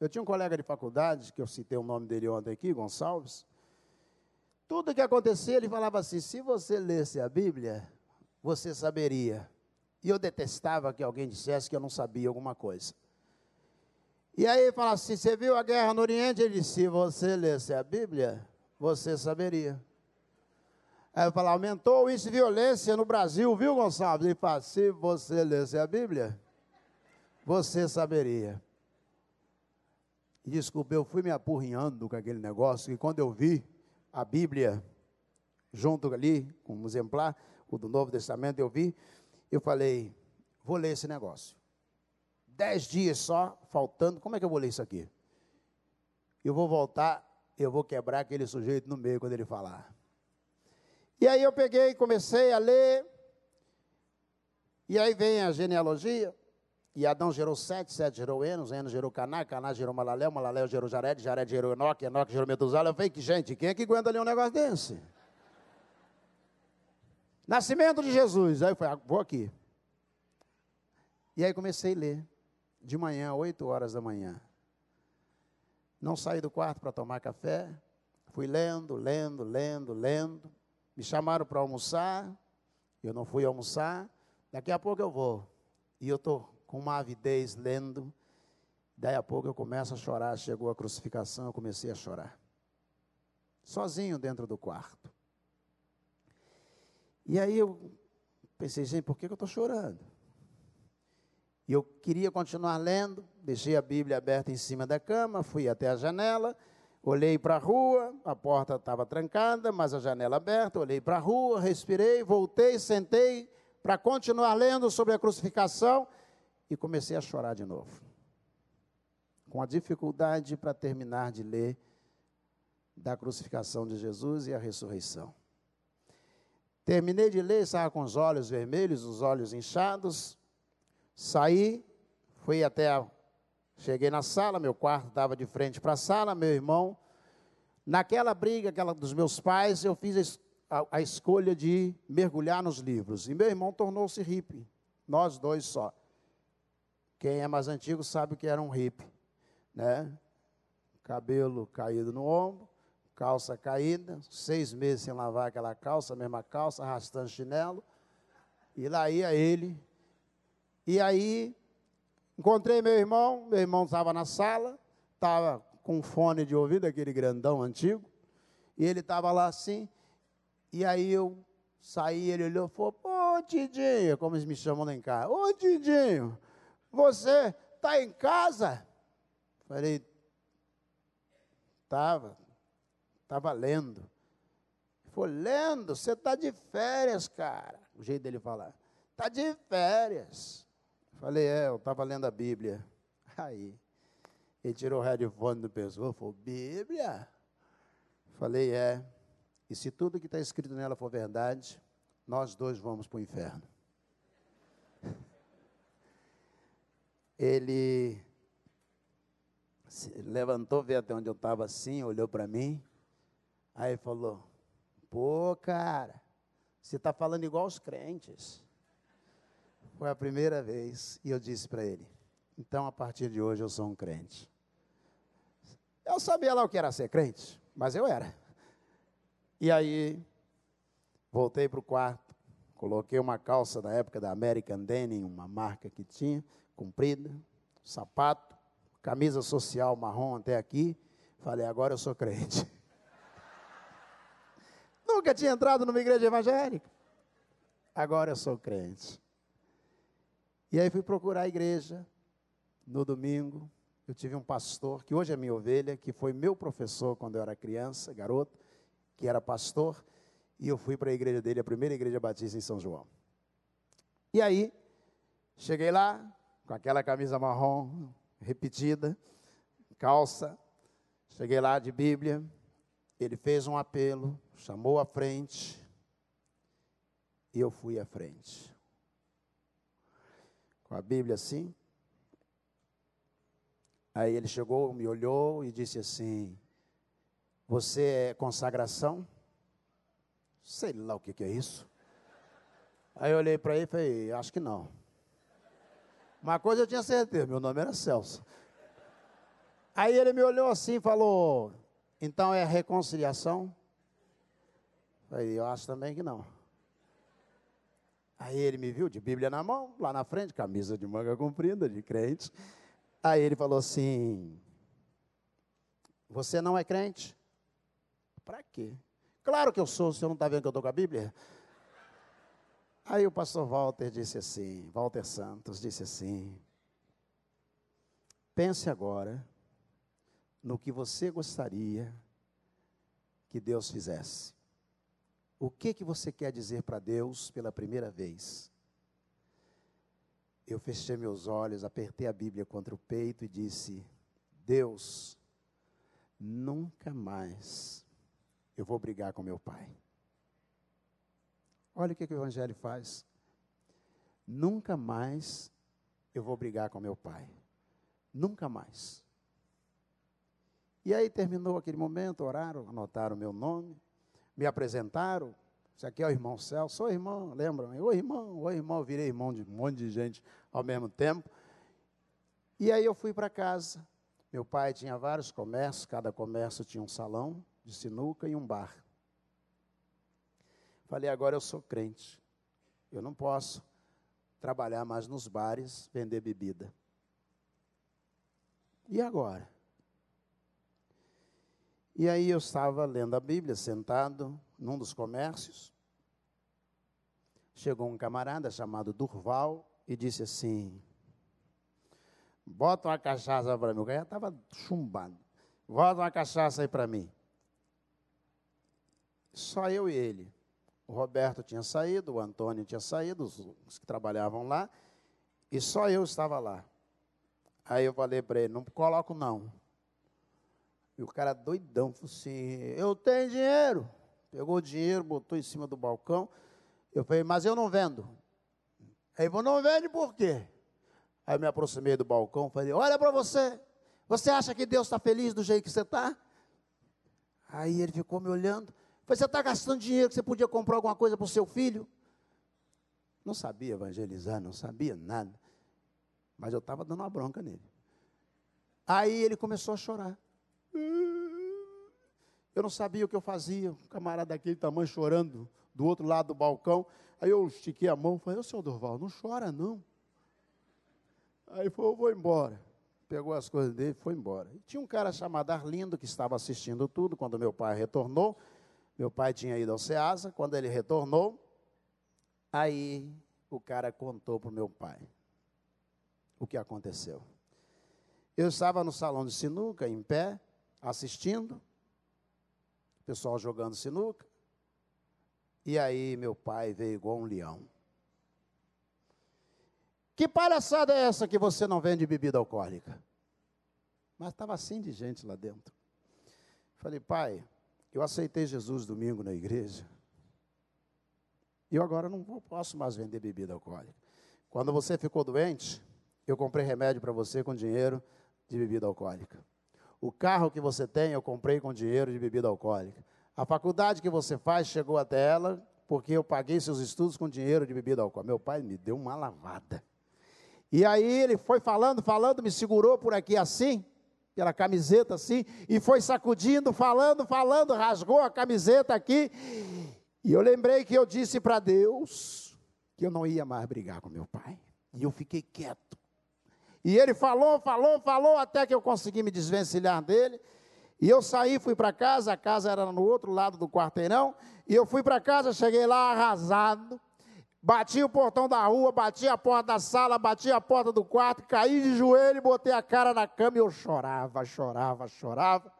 Eu tinha um colega de faculdade, que eu citei o nome dele ontem aqui, Gonçalves. Tudo que acontecia, ele falava assim: se você lesse a Bíblia, você saberia. E eu detestava que alguém dissesse que eu não sabia alguma coisa. E aí ele falava assim: você viu a guerra no Oriente? Ele disse: se você lesse a Bíblia, você saberia. Aí eu falo, aumentou o índice de violência no Brasil, viu, Gonçalves? Ele fala, se você lesse a Bíblia, você saberia. Desculpe, eu fui me apurrinhando com aquele negócio, e quando eu vi a Bíblia junto ali, com um exemplar, o do Novo Testamento, eu vi, eu falei, vou ler esse negócio. Dez dias só, faltando, como é que eu vou ler isso aqui? Eu vou voltar eu vou quebrar aquele sujeito no meio quando ele falar. E aí eu peguei comecei a ler. E aí vem a genealogia. E Adão gerou Sete, Sete gerou Enos, Enos gerou Caná, Caná gerou Malaléu, Malaléu gerou Jared, Jared gerou Enoque, Enoque gerou Metuzala. Eu falei que, gente, quem é que aguenta ler um negócio desse? Nascimento de Jesus. Aí eu falei, ah, vou aqui. E aí comecei a ler. De manhã, 8 horas da manhã. Não saí do quarto para tomar café. Fui lendo, lendo, lendo, lendo. Me chamaram para almoçar. Eu não fui almoçar. Daqui a pouco eu vou. E eu estou com uma avidez lendo. Daí a pouco eu começo a chorar. Chegou a crucificação, eu comecei a chorar. Sozinho dentro do quarto. E aí eu pensei, gente, por que eu estou chorando? E eu queria continuar lendo, deixei a Bíblia aberta em cima da cama, fui até a janela, olhei para a rua, a porta estava trancada, mas a janela aberta, olhei para a rua, respirei, voltei, sentei para continuar lendo sobre a crucificação e comecei a chorar de novo. Com a dificuldade para terminar de ler da crucificação de Jesus e a ressurreição. Terminei de ler, estava com os olhos vermelhos, os olhos inchados, Saí, fui até a, cheguei na sala, meu quarto estava de frente para a sala, meu irmão. Naquela briga, aquela dos meus pais, eu fiz a, a escolha de mergulhar nos livros. E meu irmão tornou-se hippie. Nós dois só. Quem é mais antigo sabe que era um hippie, né? Cabelo caído no ombro, calça caída, seis meses sem lavar aquela calça, mesma calça, arrastando chinelo. E lá ia ele, e aí, encontrei meu irmão, meu irmão estava na sala, estava com fone de ouvido, aquele grandão antigo, e ele estava lá assim, e aí eu saí, ele olhou e falou, ô Tidinho, como eles me chamam lá em casa, ô Tidinho, você está em casa? Falei, estava, estava lendo. Falou, lendo? Você está de férias, cara. O jeito dele falar. Está de férias. Falei, é, eu estava lendo a Bíblia. Aí, ele tirou o headphone do pessoal, falou, Bíblia? Falei, é. E se tudo que está escrito nela for verdade, nós dois vamos para o inferno. Ele levantou, veio até onde eu estava assim, olhou para mim, aí falou: Pô, cara, você está falando igual os crentes. Foi a primeira vez e eu disse para ele: Então a partir de hoje eu sou um crente. Eu sabia lá o que era ser crente, mas eu era. E aí, voltei para o quarto, coloquei uma calça da época da American Denim, uma marca que tinha, comprida, sapato, camisa social marrom até aqui. Falei, agora eu sou crente. Nunca tinha entrado numa igreja evangélica. Agora eu sou crente. E aí fui procurar a igreja no domingo. Eu tive um pastor, que hoje é minha ovelha, que foi meu professor quando eu era criança, garoto, que era pastor. E eu fui para a igreja dele, a primeira igreja batista em São João. E aí, cheguei lá, com aquela camisa marrom repetida, calça. Cheguei lá de Bíblia. Ele fez um apelo, chamou à frente. E eu fui à frente com a Bíblia assim. Aí ele chegou, me olhou e disse assim: Você é consagração? Sei lá o que, que é isso. Aí eu olhei para ele e falei: Acho que não. Uma coisa eu tinha certeza: meu nome era Celso. Aí ele me olhou assim e falou: Então é reconciliação? Aí eu acho também que não. Aí ele me viu de Bíblia na mão, lá na frente, camisa de manga comprida, de crente. Aí ele falou assim: Você não é crente? Para quê? Claro que eu sou, o senhor não está vendo que eu estou com a Bíblia? Aí o pastor Walter disse assim, Walter Santos disse assim: Pense agora no que você gostaria que Deus fizesse. O que que você quer dizer para Deus pela primeira vez? Eu fechei meus olhos, apertei a Bíblia contra o peito e disse: Deus, nunca mais eu vou brigar com meu pai. Olha o que, que o Evangelho faz. Nunca mais eu vou brigar com meu pai. Nunca mais. E aí terminou aquele momento, oraram, anotaram o meu nome me apresentaram. Isso aqui é o irmão Celso. Sou irmão, lembram? Oi, irmão, oi, irmão. Virei irmão de um monte de gente ao mesmo tempo. E aí eu fui para casa. Meu pai tinha vários comércios, cada comércio tinha um salão de sinuca e um bar. Falei, agora eu sou crente. Eu não posso trabalhar mais nos bares, vender bebida. E agora? E aí eu estava lendo a Bíblia, sentado num dos comércios. Chegou um camarada chamado Durval e disse assim: Bota uma cachaça para mim. O cara estava chumbado. Bota uma cachaça aí para mim. Só eu e ele. O Roberto tinha saído, o Antônio tinha saído, os, os que trabalhavam lá, e só eu estava lá. Aí eu falei para ele: Não coloco não. E o cara doidão, falou assim: Eu tenho dinheiro. Pegou o dinheiro, botou em cima do balcão. Eu falei: Mas eu não vendo. Aí ele falou: Não vende por quê? Aí eu me aproximei do balcão falei: Olha para você. Você acha que Deus está feliz do jeito que você está? Aí ele ficou me olhando. Você está gastando dinheiro que você podia comprar alguma coisa para o seu filho? Não sabia evangelizar, não sabia nada. Mas eu estava dando uma bronca nele. Aí ele começou a chorar. Eu não sabia o que eu fazia. Um camarada daquele tamanho chorando do outro lado do balcão. Aí eu estiquei a mão e falei, ô senhor Durval, não chora não. Aí ele falou, eu vou embora. Pegou as coisas dele e foi embora. E tinha um cara chamado Arlindo que estava assistindo tudo quando meu pai retornou. Meu pai tinha ido ao Ceasa. Quando ele retornou, aí o cara contou para o meu pai o que aconteceu. Eu estava no salão de sinuca, em pé, assistindo, o pessoal jogando sinuca. E aí meu pai veio igual um leão. Que palhaçada é essa que você não vende bebida alcoólica? Mas estava assim de gente lá dentro. Falei, pai, eu aceitei Jesus domingo na igreja. E eu agora não posso mais vender bebida alcoólica. Quando você ficou doente, eu comprei remédio para você com dinheiro de bebida alcoólica. O carro que você tem, eu comprei com dinheiro de bebida alcoólica. A faculdade que você faz chegou até ela porque eu paguei seus estudos com dinheiro de bebida alcoólica. Meu pai me deu uma lavada. E aí ele foi falando, falando, me segurou por aqui assim, pela camiseta assim, e foi sacudindo, falando, falando, rasgou a camiseta aqui. E eu lembrei que eu disse para Deus que eu não ia mais brigar com meu pai. E eu fiquei quieto. E ele falou, falou, falou, até que eu consegui me desvencilhar dele. E eu saí, fui para casa, a casa era no outro lado do quarteirão, e eu fui para casa, cheguei lá arrasado, bati o portão da rua, bati a porta da sala, bati a porta do quarto, caí de joelho, botei a cara na cama e eu chorava, chorava, chorava.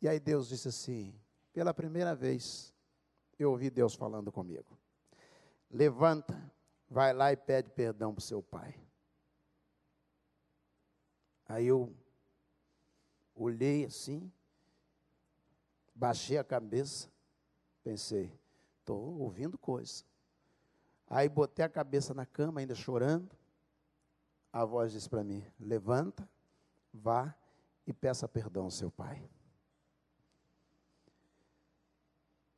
E aí Deus disse assim: pela primeira vez, eu ouvi Deus falando comigo. Levanta, vai lá e pede perdão para o seu pai. Aí eu olhei assim, baixei a cabeça, pensei, estou ouvindo coisa. Aí botei a cabeça na cama, ainda chorando. A voz disse para mim: levanta, vá e peça perdão ao seu pai.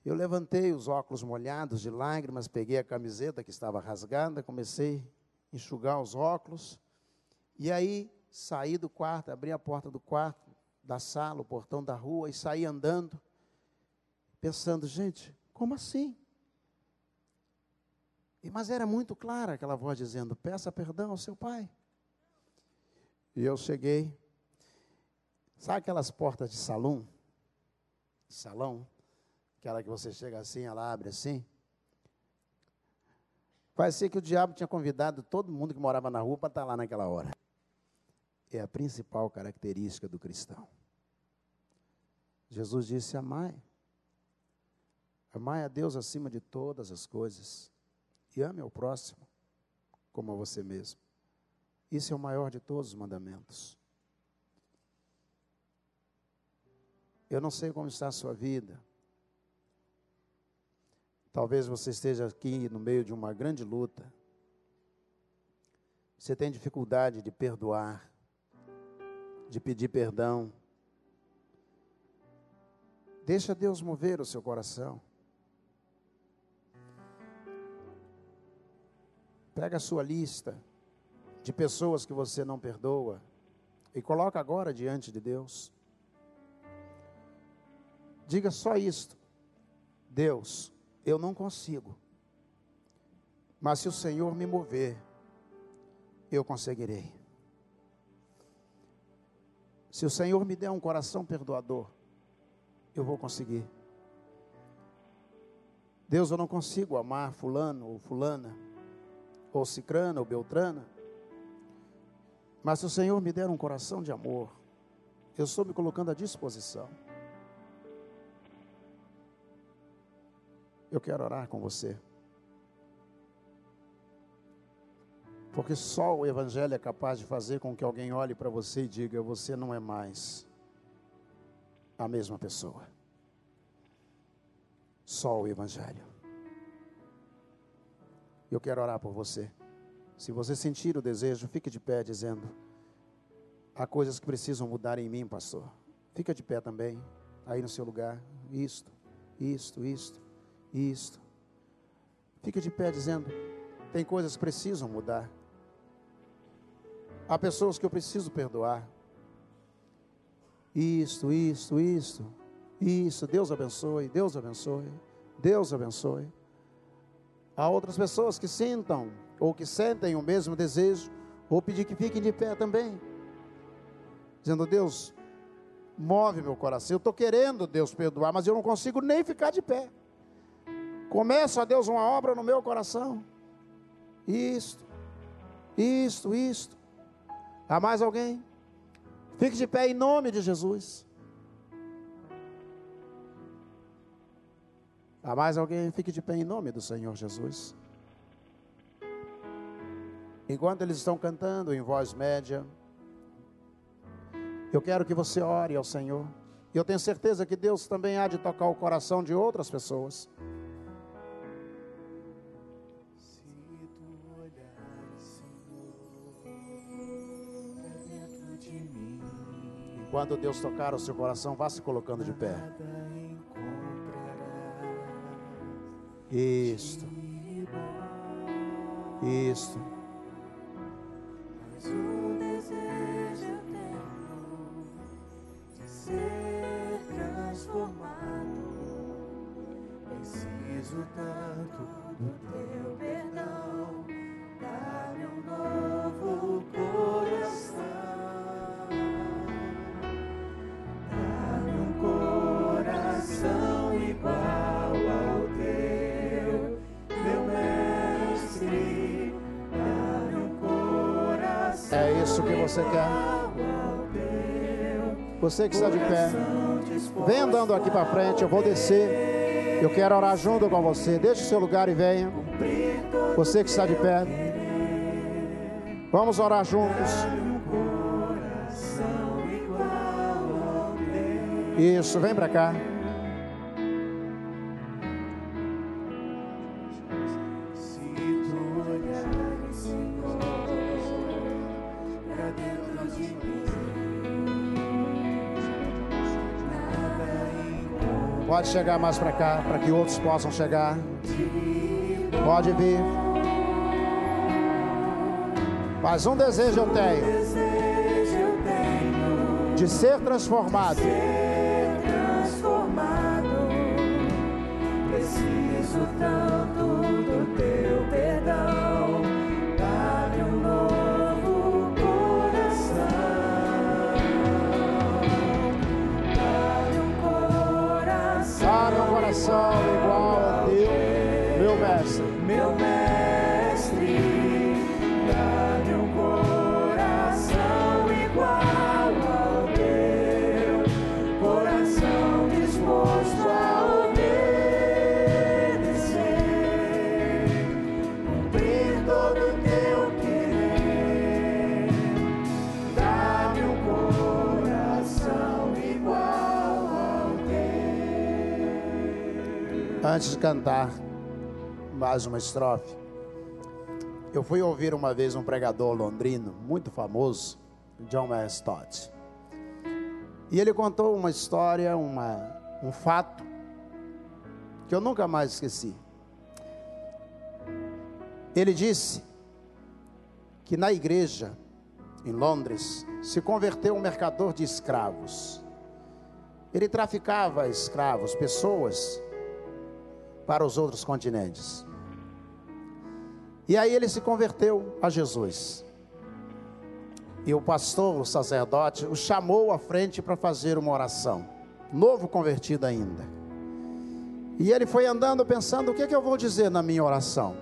Eu levantei os óculos molhados de lágrimas, peguei a camiseta que estava rasgada, comecei a enxugar os óculos. E aí saí do quarto, abri a porta do quarto, da sala, o portão da rua e saí andando, pensando, gente, como assim? Mas era muito clara aquela voz dizendo: peça perdão ao seu pai. E eu cheguei, sabe aquelas portas de salão? Salão? Aquela que você chega assim, ela abre assim. Parecia que o diabo tinha convidado todo mundo que morava na rua para estar lá naquela hora. É a principal característica do cristão. Jesus disse: Amai. Amai a Deus acima de todas as coisas. E ame ao próximo como a você mesmo. Isso é o maior de todos os mandamentos. Eu não sei como está a sua vida. Talvez você esteja aqui no meio de uma grande luta. Você tem dificuldade de perdoar, de pedir perdão. Deixa Deus mover o seu coração. Pega a sua lista de pessoas que você não perdoa e coloca agora diante de Deus. Diga só isto: Deus, eu não consigo, mas se o Senhor me mover, eu conseguirei. Se o Senhor me der um coração perdoador, eu vou conseguir. Deus, eu não consigo amar fulano ou fulana, ou cicrana ou beltrana, mas se o Senhor me der um coração de amor, eu estou me colocando à disposição. Eu quero orar com você. Porque só o Evangelho é capaz de fazer com que alguém olhe para você e diga: Você não é mais a mesma pessoa. Só o Evangelho. Eu quero orar por você. Se você sentir o desejo, fique de pé dizendo: Há coisas que precisam mudar em mim, pastor. Fica de pé também, aí no seu lugar. Isto, isto, isto, isto. Fica de pé dizendo: Tem coisas que precisam mudar. Há pessoas que eu preciso perdoar. Isto, isto, isto, isso. Deus abençoe, Deus abençoe, Deus abençoe. Há outras pessoas que sintam ou que sentem o mesmo desejo, vou pedir que fiquem de pé também, dizendo: Deus, move meu coração. Eu estou querendo Deus perdoar, mas eu não consigo nem ficar de pé. Começa, Deus, uma obra no meu coração. Isto, isto, isto. Há mais alguém? Fique de pé em nome de Jesus. Há mais alguém? Fique de pé em nome do Senhor Jesus. Enquanto eles estão cantando em voz média, eu quero que você ore ao Senhor. Eu tenho certeza que Deus também há de tocar o coração de outras pessoas. Quando Deus tocar o seu coração, vá se colocando de pé. Isto. Isto. Ser transformado. Preciso tanto do teu perdão. Você quer. Você que está de pé, vem andando aqui para frente. Eu vou descer. Eu quero orar junto com você. Deixe o seu lugar e venha. Você que está de pé, vamos orar juntos. Isso, vem para cá. Pode chegar mais para cá, para que outros possam chegar. Pode vir. Mas um desejo eu tenho de ser transformado. Preciso tanto Antes de cantar mais uma estrofe, eu fui ouvir uma vez um pregador londrino muito famoso, John Mayer Stott. E ele contou uma história, uma, um fato que eu nunca mais esqueci. Ele disse que na igreja em Londres se converteu um mercador de escravos. Ele traficava escravos, pessoas, para os outros continentes. E aí ele se converteu a Jesus. E o pastor, o sacerdote, o chamou à frente para fazer uma oração. Novo convertido ainda. E ele foi andando pensando: o que, é que eu vou dizer na minha oração?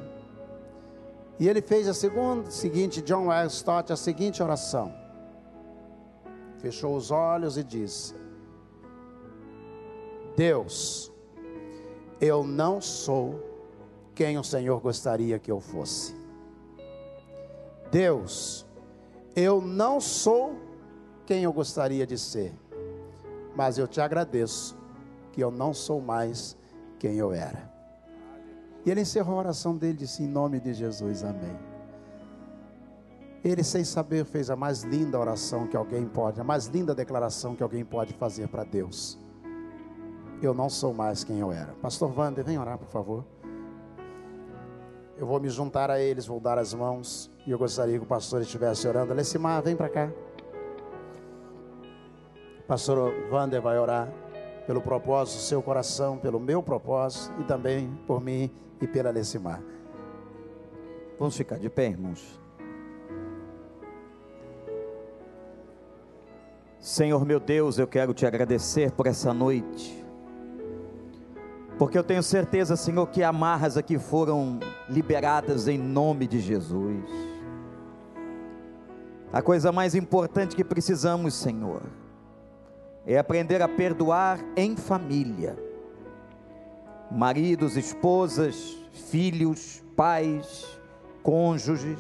E ele fez a segunda, seguinte, John Wayne Stott, a seguinte oração. Fechou os olhos e disse: Deus, eu não sou quem o Senhor gostaria que eu fosse. Deus, eu não sou quem eu gostaria de ser, mas eu te agradeço que eu não sou mais quem eu era. E ele encerrou a oração dele e disse: Em nome de Jesus, amém. Ele, sem saber, fez a mais linda oração que alguém pode, a mais linda declaração que alguém pode fazer para Deus. Eu não sou mais quem eu era. Pastor Wander, vem orar, por favor. Eu vou me juntar a eles, vou dar as mãos. E eu gostaria que o pastor estivesse orando. Lecimar, vem para cá. Pastor Wander vai orar pelo propósito do seu coração, pelo meu propósito e também por mim e pela Lecimar. Vamos ficar de pé, irmãos. Senhor meu Deus, eu quero te agradecer por essa noite. Porque eu tenho certeza, Senhor, que amarras aqui foram liberadas em nome de Jesus. A coisa mais importante que precisamos, Senhor, é aprender a perdoar em família. Maridos, esposas, filhos, pais, cônjuges.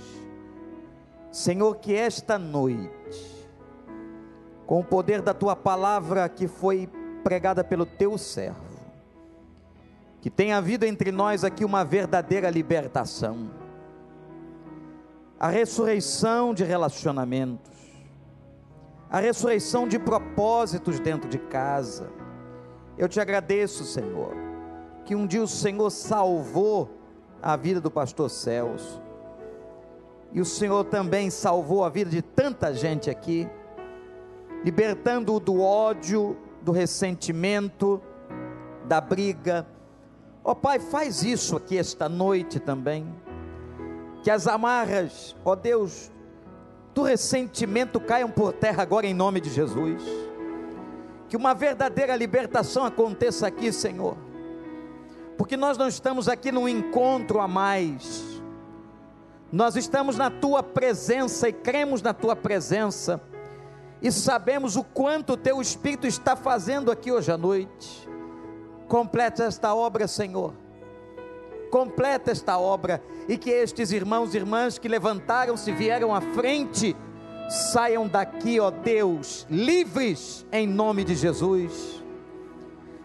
Senhor, que esta noite, com o poder da tua palavra que foi pregada pelo teu servo, que tenha havido entre nós aqui uma verdadeira libertação, a ressurreição de relacionamentos, a ressurreição de propósitos dentro de casa. Eu te agradeço, Senhor, que um dia o Senhor salvou a vida do pastor Celso. E o Senhor também salvou a vida de tanta gente aqui, libertando-o do ódio, do ressentimento, da briga. Ó oh, Pai, faz isso aqui esta noite também. Que as amarras, ó oh Deus, do ressentimento caiam por terra agora em nome de Jesus. Que uma verdadeira libertação aconteça aqui, Senhor. Porque nós não estamos aqui num encontro a mais. Nós estamos na tua presença e cremos na tua presença. E sabemos o quanto o teu Espírito está fazendo aqui hoje à noite. Completa esta obra, Senhor. Completa esta obra e que estes irmãos e irmãs que levantaram-se vieram à frente saiam daqui, ó Deus, livres em nome de Jesus.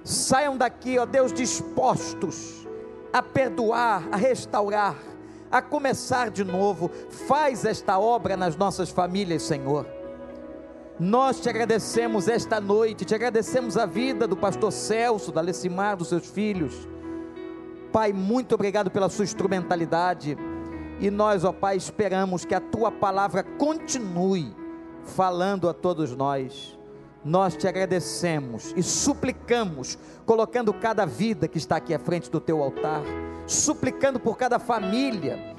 Saiam daqui, ó Deus, dispostos a perdoar, a restaurar, a começar de novo. Faz esta obra nas nossas famílias, Senhor. Nós te agradecemos esta noite, te agradecemos a vida do pastor Celso, da Lecimar, dos seus filhos. Pai, muito obrigado pela sua instrumentalidade. E nós, ó Pai, esperamos que a tua palavra continue falando a todos nós. Nós te agradecemos e suplicamos, colocando cada vida que está aqui à frente do teu altar, suplicando por cada família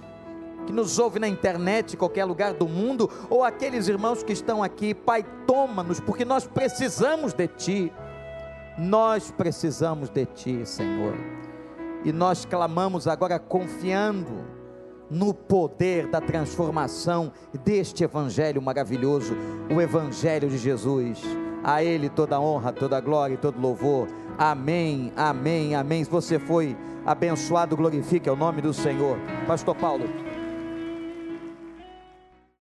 que nos ouve na internet, em qualquer lugar do mundo, ou aqueles irmãos que estão aqui, Pai, toma-nos, porque nós precisamos de Ti. Nós precisamos de Ti, Senhor. E nós clamamos agora confiando no poder da transformação deste Evangelho maravilhoso, o Evangelho de Jesus. A Ele toda honra, toda glória e todo louvor. Amém, amém, amém. Se você foi abençoado, glorifique o nome do Senhor. Pastor Paulo.